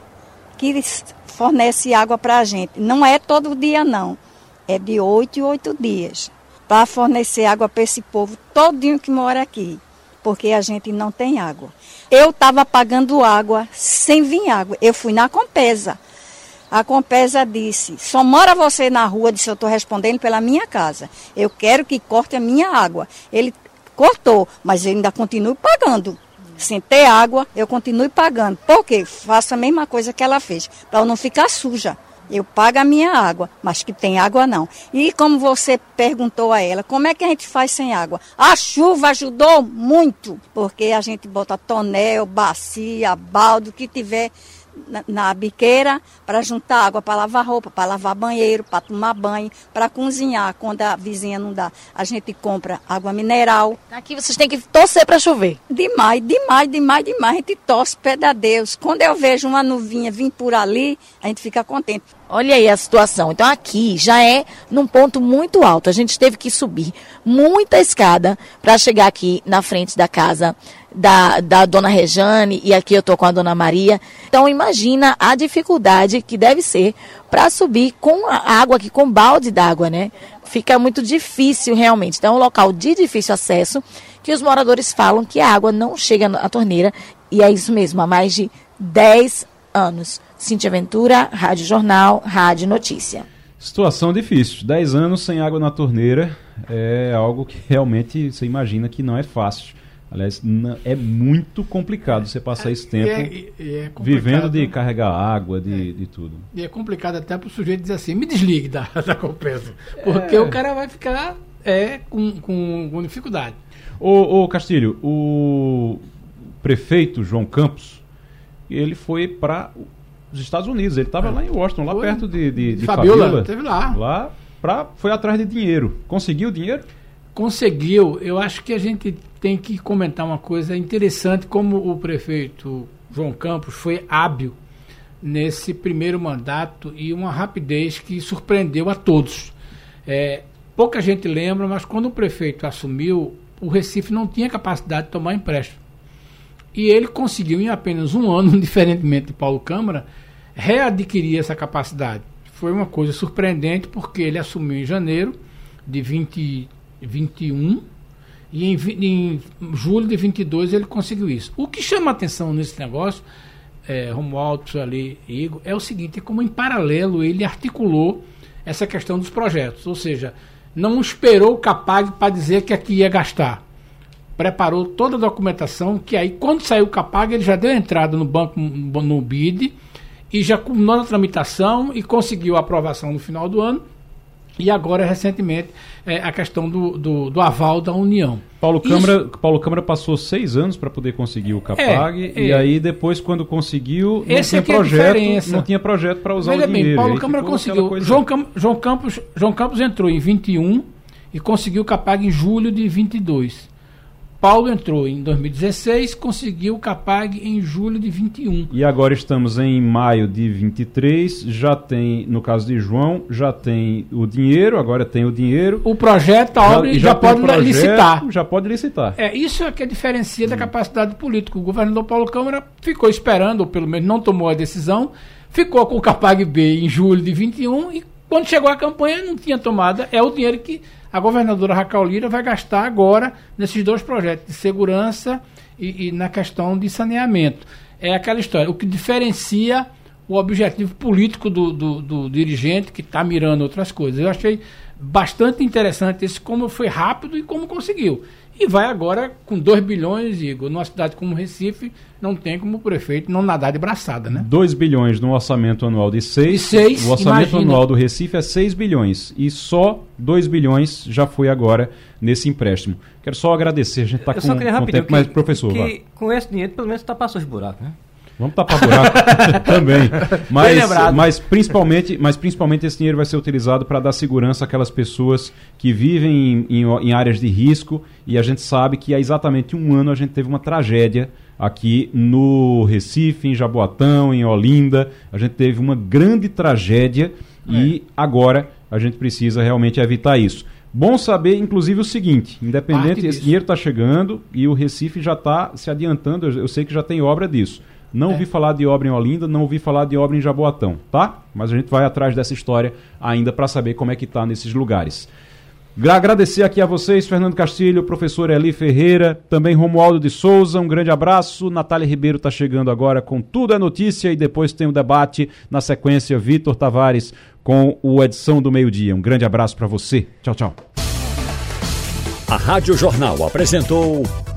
que fornece água para a gente. Não é todo dia, não. É de oito em oito dias. Para fornecer água para esse povo todinho que mora aqui. Porque a gente não tem água. Eu estava pagando água sem vir água. Eu fui na Compesa. A Compesa disse: só mora você na rua, disse: eu estou respondendo pela minha casa. Eu quero que corte a minha água. Ele cortou, mas eu ainda continuo pagando sem ter água, eu continuo pagando. Por quê? Faço a mesma coisa que ela fez, para eu não ficar suja. Eu pago a minha água, mas que tem água não. E como você perguntou a ela, como é que a gente faz sem água? A chuva ajudou muito, porque a gente bota tonel, bacia, balde, o que tiver na, na biqueira para juntar água para lavar roupa, para lavar banheiro, para tomar banho, para cozinhar quando a vizinha não dá. A gente compra água mineral. Aqui vocês têm que torcer para chover. Demais, demais, demais, demais. A gente torce pé a Deus. Quando eu vejo uma nuvinha vir por ali, a gente fica contente. Olha aí a situação. Então aqui já é num ponto muito alto. A gente teve que subir muita escada para chegar aqui na frente da casa da, da dona Rejane e aqui eu estou com a dona Maria. Então imagina a dificuldade que deve ser para subir com a água aqui, com balde d'água, né? Fica muito difícil realmente. Então é um local de difícil acesso que os moradores falam que a água não chega à torneira e é isso mesmo, há mais de 10 anos. Cintia Ventura, Rádio Jornal, Rádio Notícia. Situação difícil. 10 anos sem água na torneira é algo que realmente você imagina que não é fácil. Aliás, é muito complicado você passar esse tempo é, é vivendo de carregar água, de, é, de tudo. E é complicado até para o sujeito dizer assim, me desligue da, *laughs* da compensa. Porque o cara vai ficar é, com, com, com dificuldade. Ô, ô Castilho, o prefeito João Campos, ele foi para os Estados Unidos. Ele estava lá em Washington, lá foi. perto de, de, de Fabiola. Fabiola. Teve lá. Lá pra, foi atrás de dinheiro. Conseguiu dinheiro? Conseguiu. Eu acho que a gente tem que comentar uma coisa interessante, como o prefeito João Campos foi hábil nesse primeiro mandato e uma rapidez que surpreendeu a todos. É, pouca gente lembra, mas quando o prefeito assumiu, o Recife não tinha capacidade de tomar empréstimo. E ele conseguiu, em apenas um ano, *laughs* diferentemente de Paulo Câmara, readquirir essa capacidade. Foi uma coisa surpreendente, porque ele assumiu em janeiro de 20, 21 e em, em julho de 22 ele conseguiu isso. O que chama atenção nesse negócio, é, Romualdo, ali, Igor, é o seguinte, é como em paralelo ele articulou essa questão dos projetos, ou seja, não esperou o CAPAG para dizer que aqui ia gastar. Preparou toda a documentação, que aí quando saiu o CAPAG ele já deu entrada no banco, no BID, e já culminou na tramitação e conseguiu a aprovação no final do ano. E agora, recentemente, é, a questão do, do, do, aval da União. Paulo Câmara, Isso... Paulo Câmara passou seis anos para poder conseguir o CAPAG é, é. e aí depois, quando conseguiu, não tinha, é projeto, não tinha projeto para usar Veja o dinheiro. Bem, Paulo Câmara conseguiu. João, Cam... João, Campos, João Campos entrou em 21 e conseguiu o CAPAG em julho de 22. Paulo entrou em 2016, conseguiu o CAPAG em julho de 21. E agora estamos em maio de 23, já tem, no caso de João, já tem o dinheiro, agora tem o dinheiro. O projeto, a obra já, já, já pode projeto, licitar. Já pode licitar. É, isso é que diferencia da capacidade política. O governador Paulo Câmara ficou esperando, ou pelo menos não tomou a decisão, ficou com o CAPAG B em julho de 21 e quando chegou a campanha não tinha tomada. É o dinheiro que a governadora Raquel Lira vai gastar agora nesses dois projetos de segurança e, e na questão de saneamento. É aquela história, o que diferencia o objetivo político do, do, do dirigente que está mirando outras coisas. Eu achei bastante interessante esse como foi rápido e como conseguiu. E vai agora com 2 bilhões, Igor, numa cidade como Recife, não tem como o prefeito não nadar de braçada, né? 2 bilhões no orçamento anual de 6. O orçamento imagina. anual do Recife é 6 bilhões. E só 2 bilhões já foi agora nesse empréstimo. Quero só agradecer, a gente está com, com tempo, mas professor. Que, com esse dinheiro, pelo menos, está passando os buracos, né? Vamos tapar buraco *laughs* também. Mas, mas, principalmente, mas principalmente esse dinheiro vai ser utilizado para dar segurança àquelas pessoas que vivem em, em, em, áreas de risco. E a gente sabe que há exatamente um ano a gente teve uma tragédia aqui no Recife, em Jaboatão, em Olinda. A gente teve uma grande tragédia é. e agora a gente precisa realmente evitar isso. Bom saber, inclusive, o seguinte: independente, esse dinheiro está chegando e o Recife já está se adiantando. Eu, eu sei que já tem obra disso. Não é. ouvi falar de obra em Olinda, não ouvi falar de obra em Jaboatão, tá? Mas a gente vai atrás dessa história ainda para saber como é que está nesses lugares. Agradecer aqui a vocês, Fernando Castilho, professor Eli Ferreira, também Romualdo de Souza, um grande abraço. Natália Ribeiro está chegando agora com Tudo é Notícia e depois tem o debate. Na sequência, Vitor Tavares com o Edição do Meio-Dia. Um grande abraço para você. Tchau, tchau. A Rádio Jornal apresentou